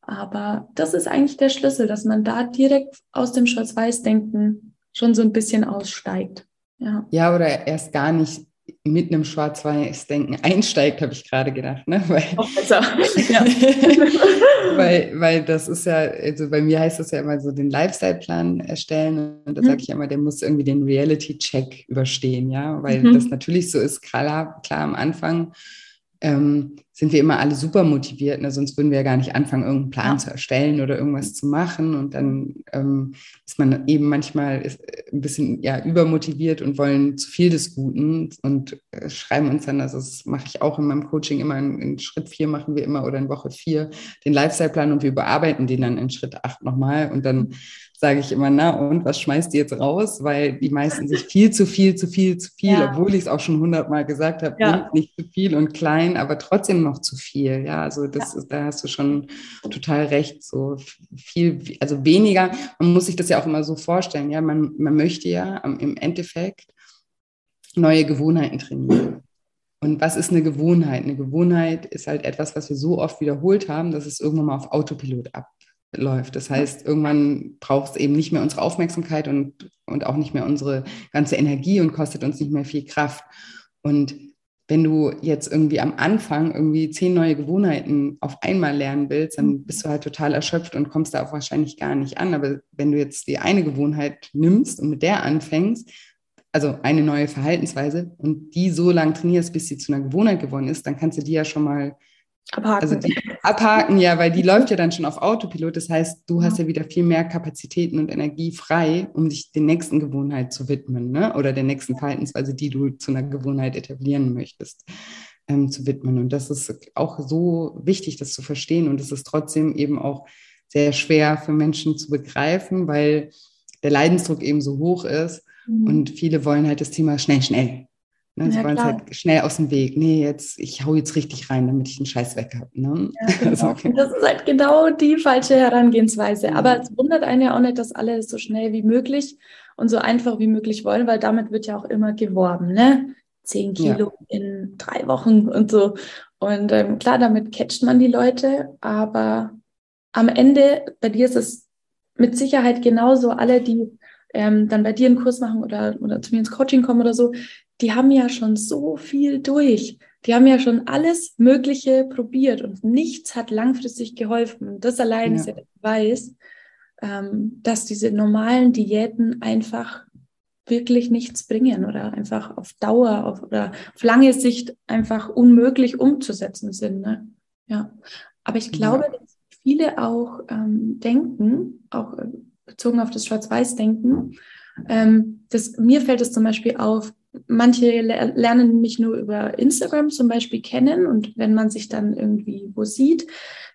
Aber das ist eigentlich der Schlüssel, dass man da direkt aus dem Schwarz-Weiß-Denken schon so ein bisschen aussteigt. Ja. ja, oder erst gar nicht mit einem Schwarz-Weiß-Denken einsteigt, habe ich gerade gedacht. Ne? Weil, besser. ja. weil, weil das ist ja, also bei mir heißt das ja immer so, den Lifestyle-Plan erstellen. Und da mhm. sage ich immer, der muss irgendwie den Reality-Check überstehen, ja, weil mhm. das natürlich so ist, klar, klar am Anfang ähm, sind wir immer alle super motiviert, ne? sonst würden wir ja gar nicht anfangen, irgendeinen Plan ja. zu erstellen oder irgendwas zu machen. Und dann ähm, ist man eben manchmal äh, ein bisschen ja, übermotiviert und wollen zu viel des Guten und äh, schreiben uns dann, also das mache ich auch in meinem Coaching immer in, in, Schritt vier machen wir immer oder in Woche vier den Lifestyle-Plan und wir überarbeiten den dann in Schritt acht nochmal und dann sage ich immer, na und was schmeißt ihr jetzt raus? Weil die meisten sich viel zu viel, zu viel, zu viel, ja. obwohl ich es auch schon hundertmal gesagt habe, ja. nicht zu viel und klein, aber trotzdem noch zu viel. Ja, also das ja. ist, da hast du schon total recht. So viel, also weniger. Man muss sich das ja auch immer so vorstellen. Ja, man, man möchte ja im Endeffekt neue Gewohnheiten trainieren. Und was ist eine Gewohnheit? Eine Gewohnheit ist halt etwas, was wir so oft wiederholt haben, dass es irgendwann mal auf Autopilot ab, läuft. Das heißt, irgendwann braucht es eben nicht mehr unsere Aufmerksamkeit und, und auch nicht mehr unsere ganze Energie und kostet uns nicht mehr viel Kraft. Und wenn du jetzt irgendwie am Anfang irgendwie zehn neue Gewohnheiten auf einmal lernen willst, dann mhm. bist du halt total erschöpft und kommst da auch wahrscheinlich gar nicht an. Aber wenn du jetzt die eine Gewohnheit nimmst und mit der anfängst, also eine neue Verhaltensweise und die so lange trainierst, bis sie zu einer Gewohnheit geworden ist, dann kannst du die ja schon mal Abhaken. Also die, abhaken, ja, weil die läuft ja dann schon auf Autopilot. Das heißt, du hast ja wieder viel mehr Kapazitäten und Energie frei, um dich der nächsten Gewohnheit zu widmen, ne? Oder der nächsten Verhaltensweise, die du zu einer Gewohnheit etablieren möchtest, ähm, zu widmen. Und das ist auch so wichtig, das zu verstehen. Und es ist trotzdem eben auch sehr schwer für Menschen zu begreifen, weil der Leidensdruck eben so hoch ist. Mhm. Und viele wollen halt das Thema schnell, schnell. Ne? Sie ja, wollen es halt schnell aus dem Weg. Nee, jetzt, ich hau jetzt richtig rein, damit ich den Scheiß weg habe. Ne? Ja, genau. also, okay. Das ist halt genau die falsche Herangehensweise. Ja. Aber es wundert einen ja auch nicht, dass alle so schnell wie möglich und so einfach wie möglich wollen, weil damit wird ja auch immer geworben, ne? Zehn Kilo ja. in drei Wochen und so. Und ähm, klar, damit catcht man die Leute, aber am Ende, bei dir ist es mit Sicherheit genauso, alle, die ähm, dann bei dir einen Kurs machen oder, oder zu mir ins Coaching kommen oder so, die haben ja schon so viel durch. Die haben ja schon alles Mögliche probiert und nichts hat langfristig geholfen. Das allein ja. ist ja der Beweis, ähm, dass diese normalen Diäten einfach wirklich nichts bringen oder einfach auf Dauer auf, oder auf lange Sicht einfach unmöglich umzusetzen sind. Ne? Ja, aber ich glaube, ja. dass viele auch ähm, denken, auch äh, bezogen auf das Schwarz-Weiß-Denken, ähm, das, mir fällt es zum Beispiel auf, manche lernen mich nur über Instagram zum Beispiel kennen und wenn man sich dann irgendwie wo sieht,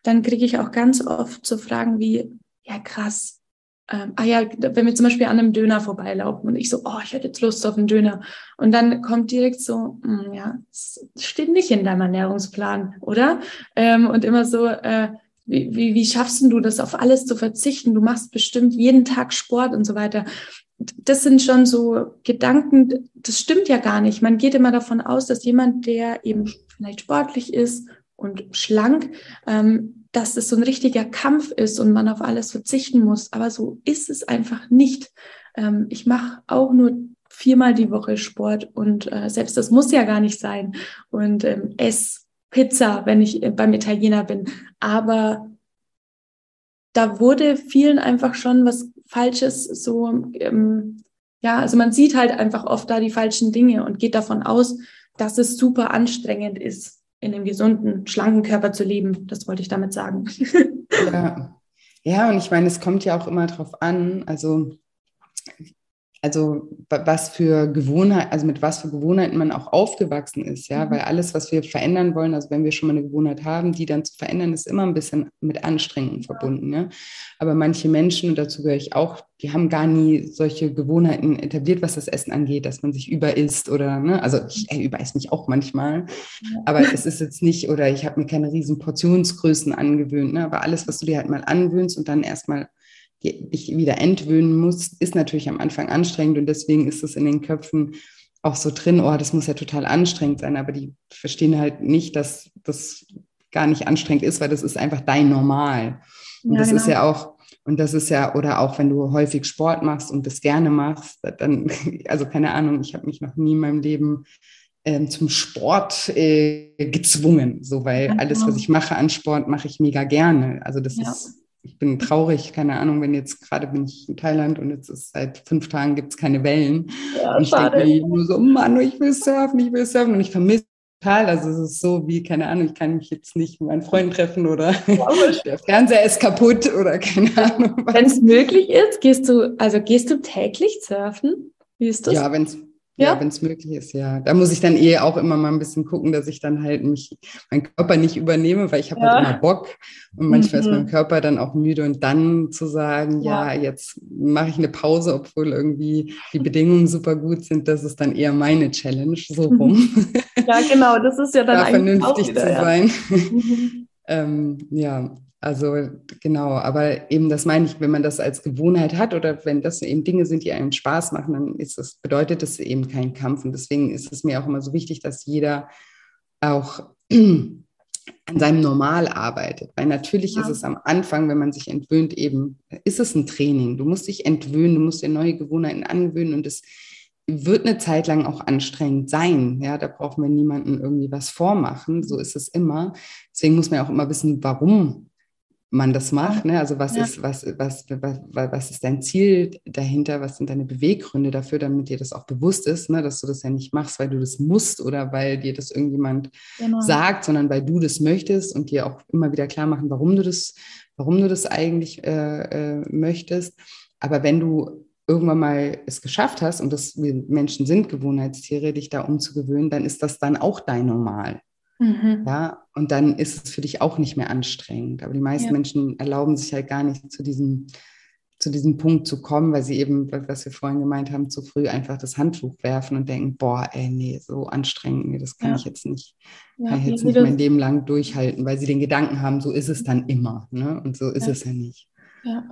dann kriege ich auch ganz oft so Fragen wie, ja krass, ähm, ah ja, wenn wir zum Beispiel an einem Döner vorbeilaufen und ich so, oh, ich hätte jetzt Lust auf einen Döner. Und dann kommt direkt so, hm, ja, das steht nicht in deinem Ernährungsplan, oder? Ähm, und immer so, äh, wie, wie, wie schaffst du das, auf alles zu verzichten? Du machst bestimmt jeden Tag Sport und so weiter das sind schon so Gedanken, das stimmt ja gar nicht. Man geht immer davon aus, dass jemand, der eben vielleicht sportlich ist und schlank, ähm, dass es so ein richtiger Kampf ist und man auf alles verzichten muss. Aber so ist es einfach nicht. Ähm, ich mache auch nur viermal die Woche Sport und äh, selbst das muss ja gar nicht sein. Und ähm, esse Pizza, wenn ich beim Italiener bin. Aber da wurde vielen einfach schon was Falsches so, ähm, ja, also man sieht halt einfach oft da die falschen Dinge und geht davon aus, dass es super anstrengend ist, in einem gesunden, schlanken Körper zu leben. Das wollte ich damit sagen. ja. ja, und ich meine, es kommt ja auch immer drauf an, also also was für Gewohnheiten, also mit was für Gewohnheiten man auch aufgewachsen ist, ja, mhm. weil alles, was wir verändern wollen, also wenn wir schon mal eine Gewohnheit haben, die dann zu verändern, ist immer ein bisschen mit Anstrengung verbunden, ja. Aber manche Menschen, und dazu gehöre ich auch, die haben gar nie solche Gewohnheiten etabliert, was das Essen angeht, dass man sich überisst oder, ne, also ich ey, übereiß mich auch manchmal, aber es ist jetzt nicht, oder ich habe mir keine riesen Portionsgrößen angewöhnt, ne, aber alles, was du dir halt mal angewöhnst und dann erstmal dich wieder entwöhnen musst, ist natürlich am Anfang anstrengend und deswegen ist es in den Köpfen auch so drin, oh, das muss ja total anstrengend sein, aber die verstehen halt nicht, dass das gar nicht anstrengend ist, weil das ist einfach dein Normal. Und ja, das genau. ist ja auch, und das ist ja, oder auch wenn du häufig Sport machst und das gerne machst, dann, also keine Ahnung, ich habe mich noch nie in meinem Leben ähm, zum Sport äh, gezwungen, so weil ja, alles, was genau. ich mache an Sport, mache ich mega gerne. Also das ja. ist, ich bin traurig, keine Ahnung, wenn jetzt gerade bin ich in Thailand und jetzt ist seit fünf Tagen gibt es keine Wellen. Ja, und ich denke mir nur so, Mann, ich will surfen, ich will surfen und ich vermisse total. Also es ist so wie, keine Ahnung, ich kann mich jetzt nicht mit meinen Freunden treffen oder der Fernseher ist kaputt oder keine Ahnung. Wenn es möglich ist, gehst du, also gehst du täglich surfen? Wie ist das? Ja, wenn es ja, ja wenn es möglich ist, ja. Da muss ich dann eh auch immer mal ein bisschen gucken, dass ich dann halt mich, meinen Körper nicht übernehme, weil ich habe halt ja. halt immer Bock und manchmal mhm. ist mein Körper dann auch müde und dann zu sagen, ja, ja jetzt mache ich eine Pause, obwohl irgendwie die Bedingungen super gut sind, das ist dann eher meine Challenge, so rum. Ja, genau, das ist ja dann da vernünftig wieder, zu sein. Mhm. ähm, ja, also genau, aber eben das meine ich, wenn man das als Gewohnheit hat oder wenn das eben Dinge sind, die einem Spaß machen, dann ist das, bedeutet das eben kein Kampf. Und deswegen ist es mir auch immer so wichtig, dass jeder auch an seinem Normal arbeitet. Weil natürlich ja. ist es am Anfang, wenn man sich entwöhnt, eben, ist es ein Training. Du musst dich entwöhnen, du musst dir neue Gewohnheiten angewöhnen und es wird eine Zeit lang auch anstrengend sein. Ja, da brauchen wir niemanden irgendwie was vormachen. So ist es immer. Deswegen muss man ja auch immer wissen, warum man das macht. Ne? Also was ja. ist, was, was, was, was ist dein Ziel dahinter? Was sind deine Beweggründe dafür, damit dir das auch bewusst ist, ne? dass du das ja nicht machst, weil du das musst oder weil dir das irgendjemand genau. sagt, sondern weil du das möchtest und dir auch immer wieder klar machen, warum du das, warum du das eigentlich äh, äh, möchtest. Aber wenn du irgendwann mal es geschafft hast, und das Menschen sind Gewohnheitstiere, dich da umzugewöhnen, dann ist das dann auch dein Normal. Mhm. Ja, und dann ist es für dich auch nicht mehr anstrengend. Aber die meisten ja. Menschen erlauben sich halt gar nicht zu diesem, zu diesem Punkt zu kommen, weil sie eben, was wir vorhin gemeint haben, zu früh einfach das Handtuch werfen und denken, boah, ey, nee, so anstrengend, nee, das kann ja. ich jetzt nicht, ja, kann ich jetzt nicht mein Leben lang durchhalten, weil sie den Gedanken haben, so ist es dann immer. Ne? Und so ist es ja nicht. Ja.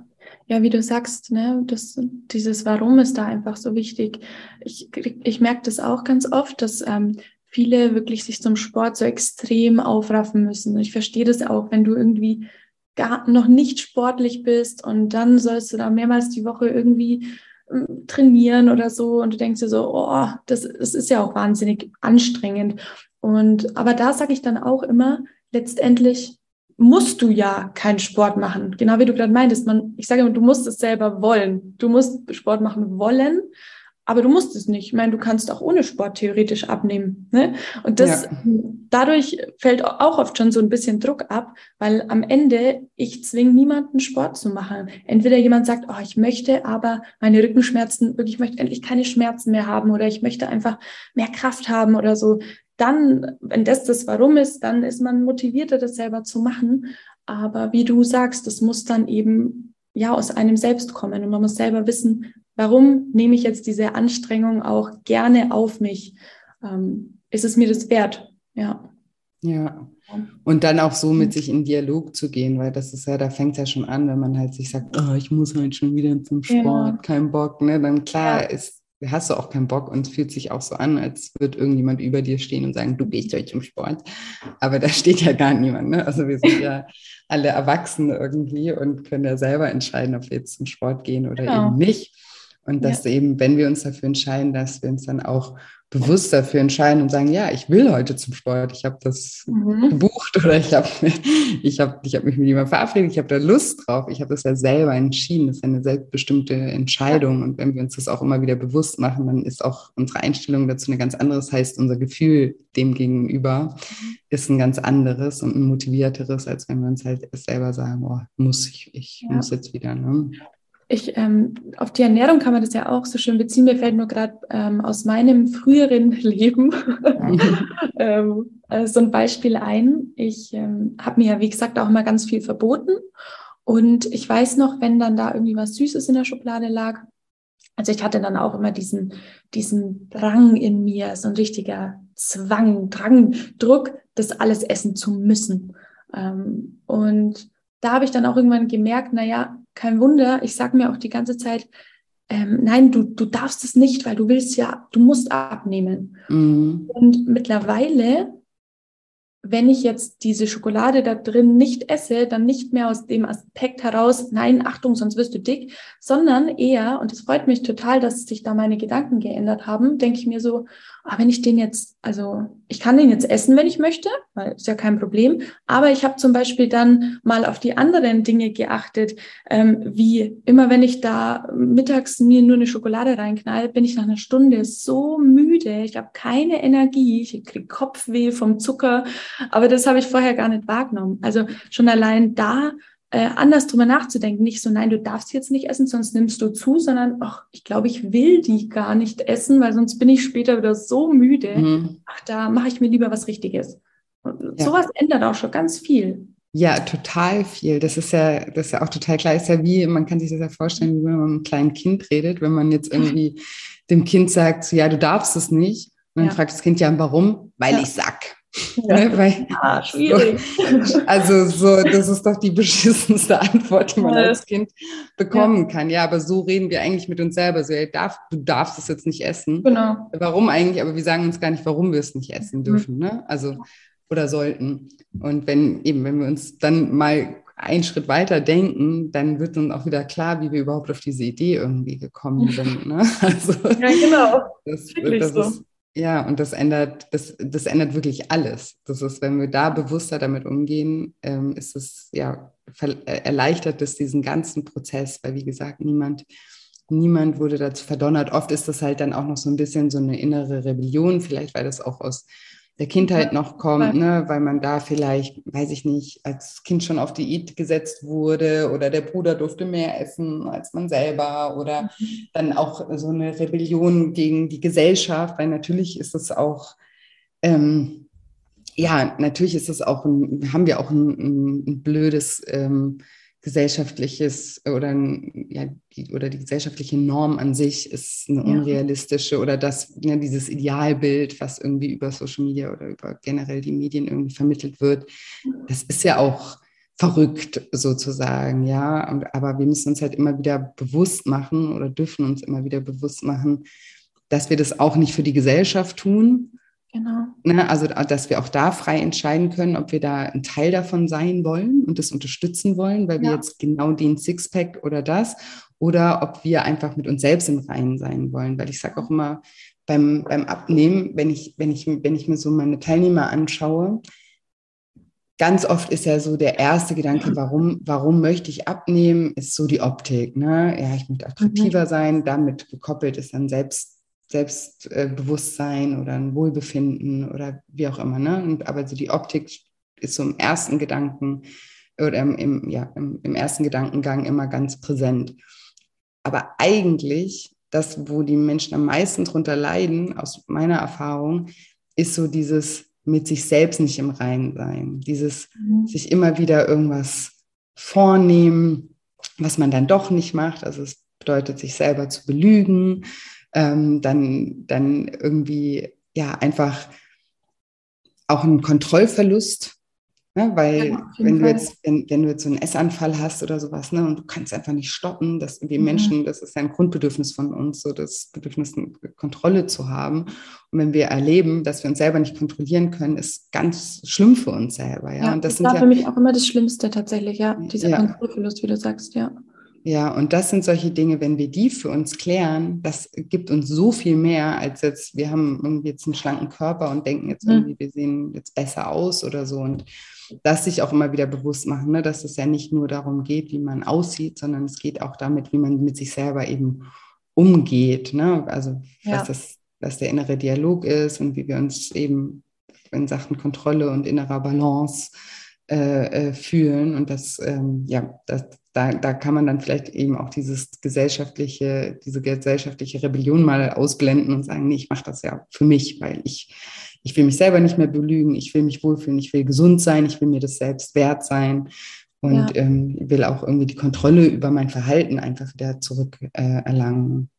Ja, wie du sagst, ne, das, dieses Warum ist da einfach so wichtig. Ich, ich merke das auch ganz oft, dass ähm, viele wirklich sich zum Sport so extrem aufraffen müssen. Ich verstehe das auch, wenn du irgendwie gar noch nicht sportlich bist und dann sollst du da mehrmals die Woche irgendwie ähm, trainieren oder so und du denkst dir so, oh, das, das ist ja auch wahnsinnig anstrengend. Und aber da sage ich dann auch immer, letztendlich musst du ja keinen Sport machen. Genau wie du gerade meintest, man, ich sage immer, du musst es selber wollen. Du musst Sport machen wollen aber du musst es nicht. Ich meine, du kannst auch ohne Sport theoretisch abnehmen. Ne? Und das, ja. dadurch fällt auch oft schon so ein bisschen Druck ab, weil am Ende ich zwinge niemanden Sport zu machen. Entweder jemand sagt, oh, ich möchte aber meine Rückenschmerzen, wirklich, ich möchte endlich keine Schmerzen mehr haben oder ich möchte einfach mehr Kraft haben oder so. Dann, wenn das das Warum ist, dann ist man motivierter, das selber zu machen. Aber wie du sagst, das muss dann eben ja aus einem selbst kommen und man muss selber wissen, Warum nehme ich jetzt diese Anstrengung auch gerne auf mich? Ähm, ist es mir das wert? Ja. Ja. Und dann auch so mit sich in Dialog zu gehen, weil das ist ja, da fängt es ja schon an, wenn man halt sich sagt, oh, ich muss halt schon wieder zum Sport, ja. kein Bock, ne? Dann klar ja. ist, hast du auch keinen Bock und es fühlt sich auch so an, als würde irgendjemand über dir stehen und sagen, du gehst heute zum Sport. Aber da steht ja gar niemand, ne? Also wir sind ja alle Erwachsene irgendwie und können ja selber entscheiden, ob wir jetzt zum Sport gehen oder genau. eben nicht. Und dass ja. eben, wenn wir uns dafür entscheiden, dass wir uns dann auch bewusst dafür entscheiden und sagen, ja, ich will heute zum Sport, ich habe das mhm. gebucht oder ich habe ich hab, ich hab mich mit jemandem verabredet, ich habe da Lust drauf, ich habe das ja selber entschieden, das ist eine selbstbestimmte Entscheidung und wenn wir uns das auch immer wieder bewusst machen, dann ist auch unsere Einstellung dazu eine ganz andere, das heißt, unser Gefühl dem gegenüber ist ein ganz anderes und ein motivierteres, als wenn wir uns halt selber sagen, oh, muss ich, ich ja. muss jetzt wieder. Ne? Ich, ähm, auf die Ernährung kann man das ja auch so schön beziehen. Mir fällt nur gerade ähm, aus meinem früheren Leben ähm, äh, so ein Beispiel ein. Ich ähm, habe mir ja, wie gesagt, auch mal ganz viel verboten. Und ich weiß noch, wenn dann da irgendwie was Süßes in der Schublade lag, also ich hatte dann auch immer diesen, diesen Drang in mir, so ein richtiger Zwang, Drang, Druck, das alles essen zu müssen. Ähm, und da habe ich dann auch irgendwann gemerkt, naja, kein Wunder, ich sage mir auch die ganze Zeit, ähm, nein, du, du darfst es nicht, weil du willst ja, du musst abnehmen. Mhm. Und mittlerweile wenn ich jetzt diese Schokolade da drin nicht esse, dann nicht mehr aus dem Aspekt heraus, nein, Achtung, sonst wirst du dick, sondern eher, und es freut mich total, dass sich da meine Gedanken geändert haben, denke ich mir so, ah, wenn ich den jetzt, also ich kann den jetzt essen, wenn ich möchte, weil ist ja kein Problem, aber ich habe zum Beispiel dann mal auf die anderen Dinge geachtet, ähm, wie immer wenn ich da mittags mir nur eine Schokolade reinknall, bin ich nach einer Stunde so müde, ich habe keine Energie, ich kriege Kopfweh vom Zucker, aber das habe ich vorher gar nicht wahrgenommen. Also schon allein da äh, anders drüber nachzudenken. Nicht so, nein, du darfst jetzt nicht essen, sonst nimmst du zu, sondern ach, ich glaube, ich will die gar nicht essen, weil sonst bin ich später wieder so müde. Mhm. Ach, da mache ich mir lieber was Richtiges. Und ja. sowas ändert auch schon ganz viel. Ja, total viel. Das ist ja, das ist ja auch total klar. Ist ja wie, man kann sich das ja vorstellen, wie wenn man mit einem kleinen Kind redet, wenn man jetzt irgendwie dem Kind sagt, ja, du darfst es nicht. Und dann ja. fragt das Kind ja, warum? Weil ja. ich sag. Ja. Ne, weil, ah, schwierig. So, also so, das ist doch die beschissenste Antwort, die man als Kind bekommen ja. kann. Ja, aber so reden wir eigentlich mit uns selber. So, ey, darf, du darfst es jetzt nicht essen. Genau. Warum eigentlich? Aber wir sagen uns gar nicht, warum wir es nicht essen mhm. dürfen. Mhm. Ne? Also oder sollten. Und wenn eben, wenn wir uns dann mal einen Schritt weiter denken, dann wird uns auch wieder klar, wie wir überhaupt auf diese Idee irgendwie gekommen sind. Ne? Also, ja, genau. Das, das so. ist, ja, und das ändert, das, das ändert wirklich alles. Das ist, wenn wir da bewusster damit umgehen, ähm, ist es ja äh, erleichtert es diesen ganzen Prozess, weil wie gesagt, niemand, niemand wurde dazu verdonnert. Oft ist das halt dann auch noch so ein bisschen so eine innere Rebellion, vielleicht weil das auch aus der Kindheit noch kommt, ne, weil man da vielleicht, weiß ich nicht, als Kind schon auf Diät gesetzt wurde oder der Bruder durfte mehr essen als man selber oder mhm. dann auch so eine Rebellion gegen die Gesellschaft, weil natürlich ist es auch, ähm, ja, natürlich ist es auch, ein, haben wir auch ein, ein, ein blödes ähm, gesellschaftliches oder, ja, die, oder die gesellschaftliche Norm an sich ist eine unrealistische ja. oder das, ja, dieses Idealbild, was irgendwie über Social Media oder über generell die Medien irgendwie vermittelt wird, das ist ja auch verrückt sozusagen, ja. aber wir müssen uns halt immer wieder bewusst machen oder dürfen uns immer wieder bewusst machen, dass wir das auch nicht für die Gesellschaft tun, Genau. Ne, also, dass wir auch da frei entscheiden können, ob wir da ein Teil davon sein wollen und das unterstützen wollen, weil ja. wir jetzt genau den Sixpack oder das, oder ob wir einfach mit uns selbst im Reinen sein wollen. Weil ich sage auch immer beim, beim Abnehmen, wenn ich, wenn, ich, wenn ich mir so meine Teilnehmer anschaue, ganz oft ist ja so der erste Gedanke, warum, warum möchte ich abnehmen, ist so die Optik. Ne? Ja, ich möchte attraktiver mhm. sein, damit gekoppelt ist dann selbst Selbstbewusstsein oder ein Wohlbefinden oder wie auch immer. Ne? Und, aber so die Optik ist so im ersten Gedanken oder im, im, ja, im, im ersten Gedankengang immer ganz präsent. Aber eigentlich, das, wo die Menschen am meisten drunter leiden, aus meiner Erfahrung, ist so dieses mit sich selbst nicht im Reinen sein, dieses mhm. sich immer wieder irgendwas vornehmen, was man dann doch nicht macht. Also es bedeutet, sich selber zu belügen, ähm, dann, dann irgendwie ja einfach auch ein Kontrollverlust. Ne? Weil ja, wenn du jetzt, wenn, wenn du jetzt so einen Essanfall hast oder sowas, ne, und du kannst einfach nicht stoppen, dass wir mhm. Menschen, das ist ein Grundbedürfnis von uns, so das Bedürfnis, Kontrolle zu haben. Und wenn wir erleben, dass wir uns selber nicht kontrollieren können, ist ganz schlimm für uns selber. Ja, ja und das, das war ja, für mich auch immer das Schlimmste tatsächlich, ja, dieser ja. Kontrollverlust, wie du sagst, ja. Ja, und das sind solche Dinge, wenn wir die für uns klären, das gibt uns so viel mehr, als jetzt, wir haben irgendwie jetzt einen schlanken Körper und denken jetzt mhm. irgendwie, wir sehen jetzt besser aus oder so. Und das sich auch immer wieder bewusst machen, ne, dass es ja nicht nur darum geht, wie man aussieht, sondern es geht auch damit, wie man mit sich selber eben umgeht. Ne? Also ja. was, das, was der innere Dialog ist und wie wir uns eben in Sachen Kontrolle und innerer Balance äh, äh, fühlen. Und das, ähm, ja, das, da, da kann man dann vielleicht eben auch dieses gesellschaftliche, diese gesellschaftliche Rebellion mal ausblenden und sagen, nee, ich mache das ja für mich, weil ich, ich will mich selber nicht mehr belügen, ich will mich wohlfühlen, ich will gesund sein, ich will mir das selbst wert sein und ja. ähm, will auch irgendwie die Kontrolle über mein Verhalten einfach wieder zurück äh, erlangen.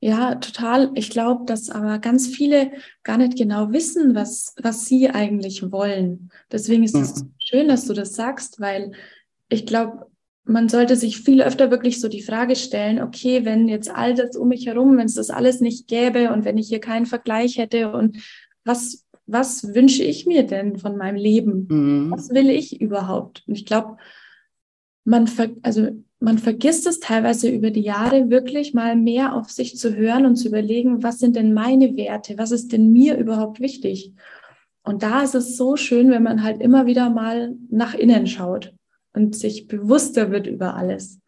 Ja, total. Ich glaube, dass aber ganz viele gar nicht genau wissen, was, was sie eigentlich wollen. Deswegen ist es mhm. schön, dass du das sagst, weil ich glaube, man sollte sich viel öfter wirklich so die Frage stellen, okay, wenn jetzt all das um mich herum, wenn es das alles nicht gäbe und wenn ich hier keinen Vergleich hätte und was, was wünsche ich mir denn von meinem Leben? Mhm. Was will ich überhaupt? Und ich glaube, man, ver also man vergisst es teilweise über die Jahre wirklich mal mehr auf sich zu hören und zu überlegen, was sind denn meine Werte? Was ist denn mir überhaupt wichtig? Und da ist es so schön, wenn man halt immer wieder mal nach innen schaut und sich bewusster wird über alles.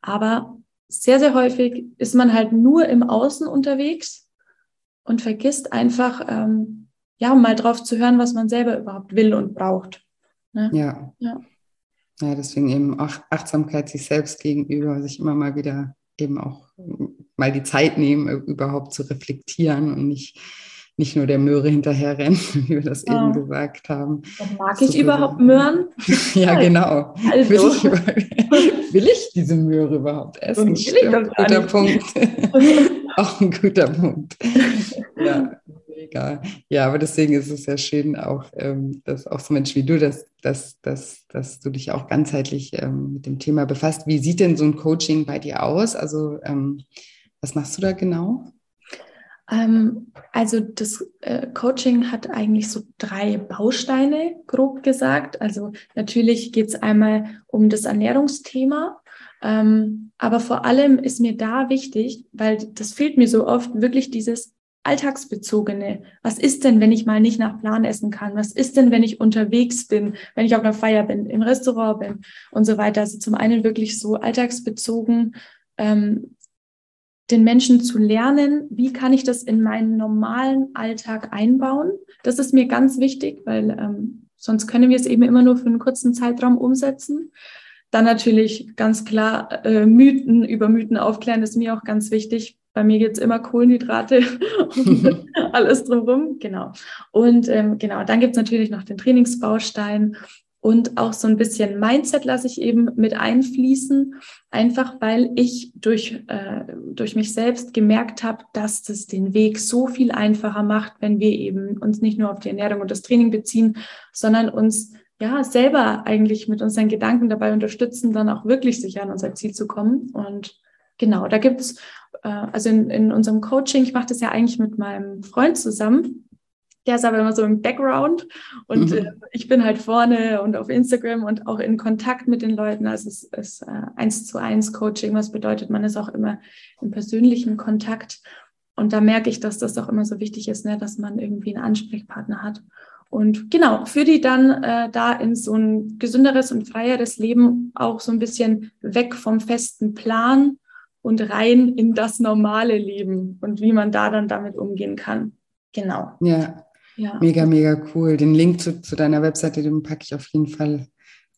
Aber sehr, sehr häufig ist man halt nur im Außen unterwegs und vergisst einfach, ähm, ja, mal drauf zu hören, was man selber überhaupt will und braucht. Ne? Ja. ja. Ja, deswegen eben auch Achtsamkeit sich selbst gegenüber, sich immer mal wieder eben auch mal die Zeit nehmen, überhaupt zu reflektieren und nicht nicht nur der Möhre hinterherrennen, wie wir das ja. eben gesagt haben. Mag ich so überhaupt Möhren? ja, genau. Also. Will, ich, will, ich, diese Möhre überhaupt essen? Stimmt, guter Punkt. auch ein guter Punkt. ja, mega. Ja, aber deswegen ist es ja schön, auch, ähm, dass auch so Menschen wie du, dass, dass, dass, dass du dich auch ganzheitlich ähm, mit dem Thema befasst. Wie sieht denn so ein Coaching bei dir aus? Also, ähm, was machst du da genau? Also das äh, Coaching hat eigentlich so drei Bausteine, grob gesagt. Also natürlich geht es einmal um das Ernährungsthema, aber vor allem ist mir da wichtig, weil das fehlt mir so oft, wirklich dieses Alltagsbezogene. Was ist denn, wenn ich mal nicht nach Plan essen kann? Was ist denn, wenn ich unterwegs bin, wenn ich auf einer Feier bin, im Restaurant bin und so weiter? Also zum einen wirklich so alltagsbezogen, ähm, den Menschen zu lernen, wie kann ich das in meinen normalen Alltag einbauen. Das ist mir ganz wichtig, weil ähm, sonst können wir es eben immer nur für einen kurzen Zeitraum umsetzen. Dann natürlich ganz klar äh, Mythen über Mythen aufklären ist mir auch ganz wichtig. Bei mir geht's immer Kohlenhydrate und alles drumherum. Genau. Und ähm, genau, dann gibt's natürlich noch den Trainingsbaustein und auch so ein bisschen Mindset lasse ich eben mit einfließen, einfach weil ich durch, äh, durch mich selbst gemerkt habe, dass das den Weg so viel einfacher macht, wenn wir eben uns nicht nur auf die Ernährung und das Training beziehen, sondern uns ja selber eigentlich mit unseren Gedanken dabei unterstützen, dann auch wirklich sicher an unser Ziel zu kommen. Und genau, da gibt's äh, also in, in unserem Coaching, ich mache das ja eigentlich mit meinem Freund zusammen, der ist aber immer so im Background und mhm. äh, ich bin halt vorne und auf Instagram und auch in Kontakt mit den Leuten. Also es ist äh, eins zu eins Coaching, was bedeutet, man ist auch immer im persönlichen Kontakt. Und da merke ich, dass das auch immer so wichtig ist, ne, dass man irgendwie einen Ansprechpartner hat. Und genau, für die dann äh, da in so ein gesünderes und freieres Leben auch so ein bisschen weg vom festen Plan und rein in das normale Leben und wie man da dann damit umgehen kann. Genau. Ja, ja. Mega, mega cool. Den Link zu, zu deiner Webseite, den packe ich auf jeden Fall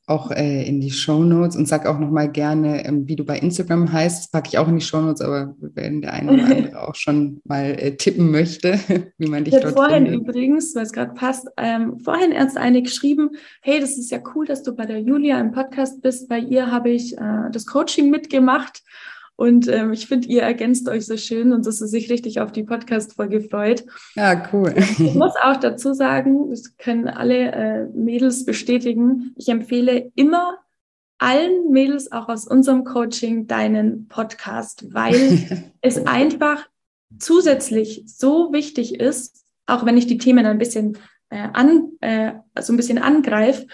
auch äh, in die Show Notes und sag auch nochmal gerne, ähm, wie du bei Instagram heißt. Das packe ich auch in die Show Notes, aber wenn der eine oder andere auch schon mal äh, tippen möchte, wie man dich ich dort vorhin findet. übrigens, weil es gerade passt, ähm, vorhin erst eine geschrieben, hey, das ist ja cool, dass du bei der Julia im Podcast bist. Bei ihr habe ich äh, das Coaching mitgemacht und ähm, ich finde, ihr ergänzt euch so schön und dass sie sich richtig auf die Podcast-Folge freut. Ja, cool. Ich muss auch dazu sagen, das können alle äh, Mädels bestätigen. Ich empfehle immer allen Mädels auch aus unserem Coaching deinen Podcast, weil es einfach zusätzlich so wichtig ist, auch wenn ich die Themen ein bisschen äh, an, äh, so ein bisschen angreife.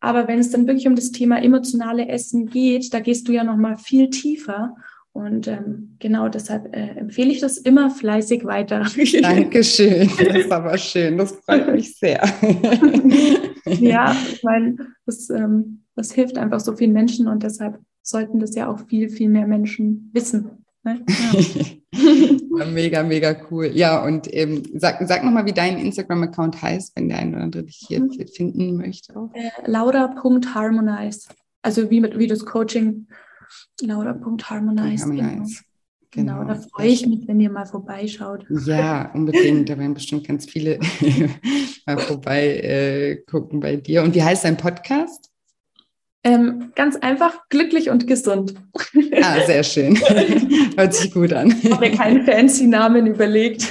Aber wenn es dann wirklich um das Thema emotionale Essen geht, da gehst du ja noch mal viel tiefer. Und ähm, genau deshalb äh, empfehle ich das immer fleißig weiter. Dankeschön, das ist aber schön, das freut mich sehr. ja, weil das, ähm, das hilft einfach so vielen Menschen und deshalb sollten das ja auch viel, viel mehr Menschen wissen. Ne? Ja. mega, mega cool. Ja, und ähm, sag, sag nochmal, wie dein Instagram-Account heißt, wenn der ein oder andere dich hier mhm. finden möchte. Äh, Laura.harmonize. Also wie, mit, wie das Coaching Laura.harmonize. Harmonize. Genau. genau, da freue ich mich, wenn ihr mal vorbeischaut. Ja, unbedingt. Da werden bestimmt ganz viele mal vorbei äh, bei dir. Und wie heißt dein Podcast? Ähm, ganz einfach, glücklich und gesund. Ah, sehr schön. Hört sich gut an. Ich habe mir keinen fancy Namen überlegt.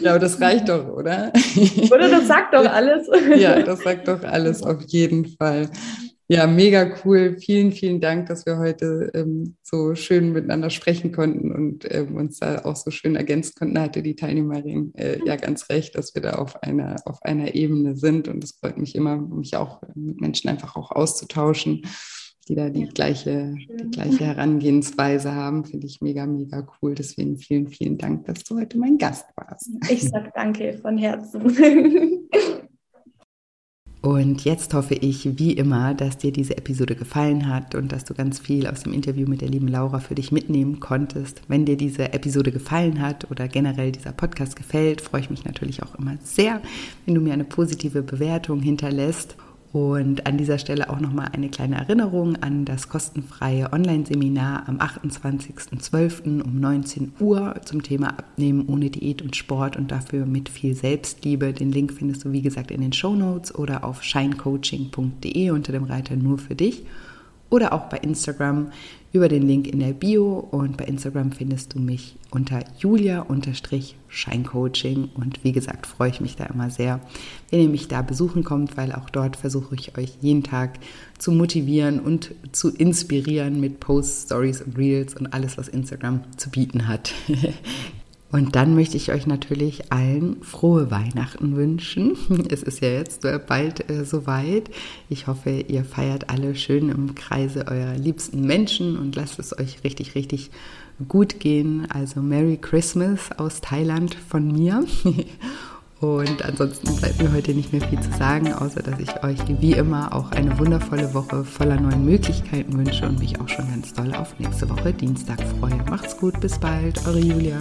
ja, aber das reicht doch, oder? Oder das sagt doch alles. ja, das sagt doch alles auf jeden Fall. Ja, mega cool. Vielen, vielen Dank, dass wir heute ähm, so schön miteinander sprechen konnten und ähm, uns da auch so schön ergänzen konnten. Da hatte die Teilnehmerin äh, ja ganz recht, dass wir da auf einer, auf einer Ebene sind. Und es freut mich immer, mich auch mit Menschen einfach auch auszutauschen, die da die gleiche, die gleiche Herangehensweise haben. Finde ich mega, mega cool. Deswegen vielen, vielen Dank, dass du heute mein Gast warst. Ich sage danke von Herzen. Und jetzt hoffe ich, wie immer, dass dir diese Episode gefallen hat und dass du ganz viel aus dem Interview mit der lieben Laura für dich mitnehmen konntest. Wenn dir diese Episode gefallen hat oder generell dieser Podcast gefällt, freue ich mich natürlich auch immer sehr, wenn du mir eine positive Bewertung hinterlässt. Und an dieser Stelle auch nochmal eine kleine Erinnerung an das kostenfreie Online-Seminar am 28.12. um 19 Uhr zum Thema Abnehmen ohne Diät und Sport und dafür mit viel Selbstliebe. Den Link findest du, wie gesagt, in den Show Notes oder auf shinecoaching.de unter dem Reiter nur für dich oder auch bei Instagram über den Link in der Bio. Und bei Instagram findest du mich unter julia-scheincoaching. Und wie gesagt, freue ich mich da immer sehr, wenn ihr mich da besuchen kommt, weil auch dort versuche ich euch jeden Tag zu motivieren und zu inspirieren mit Posts, Stories und Reels und alles, was Instagram zu bieten hat. Und dann möchte ich euch natürlich allen frohe Weihnachten wünschen. Es ist ja jetzt bald äh, soweit. Ich hoffe, ihr feiert alle schön im Kreise eurer liebsten Menschen und lasst es euch richtig, richtig gut gehen. Also Merry Christmas aus Thailand von mir. Und ansonsten bleibt mir heute nicht mehr viel zu sagen, außer dass ich euch wie immer auch eine wundervolle Woche voller neuen Möglichkeiten wünsche und mich auch schon ganz doll auf nächste Woche Dienstag freue. Macht's gut, bis bald, eure Julia.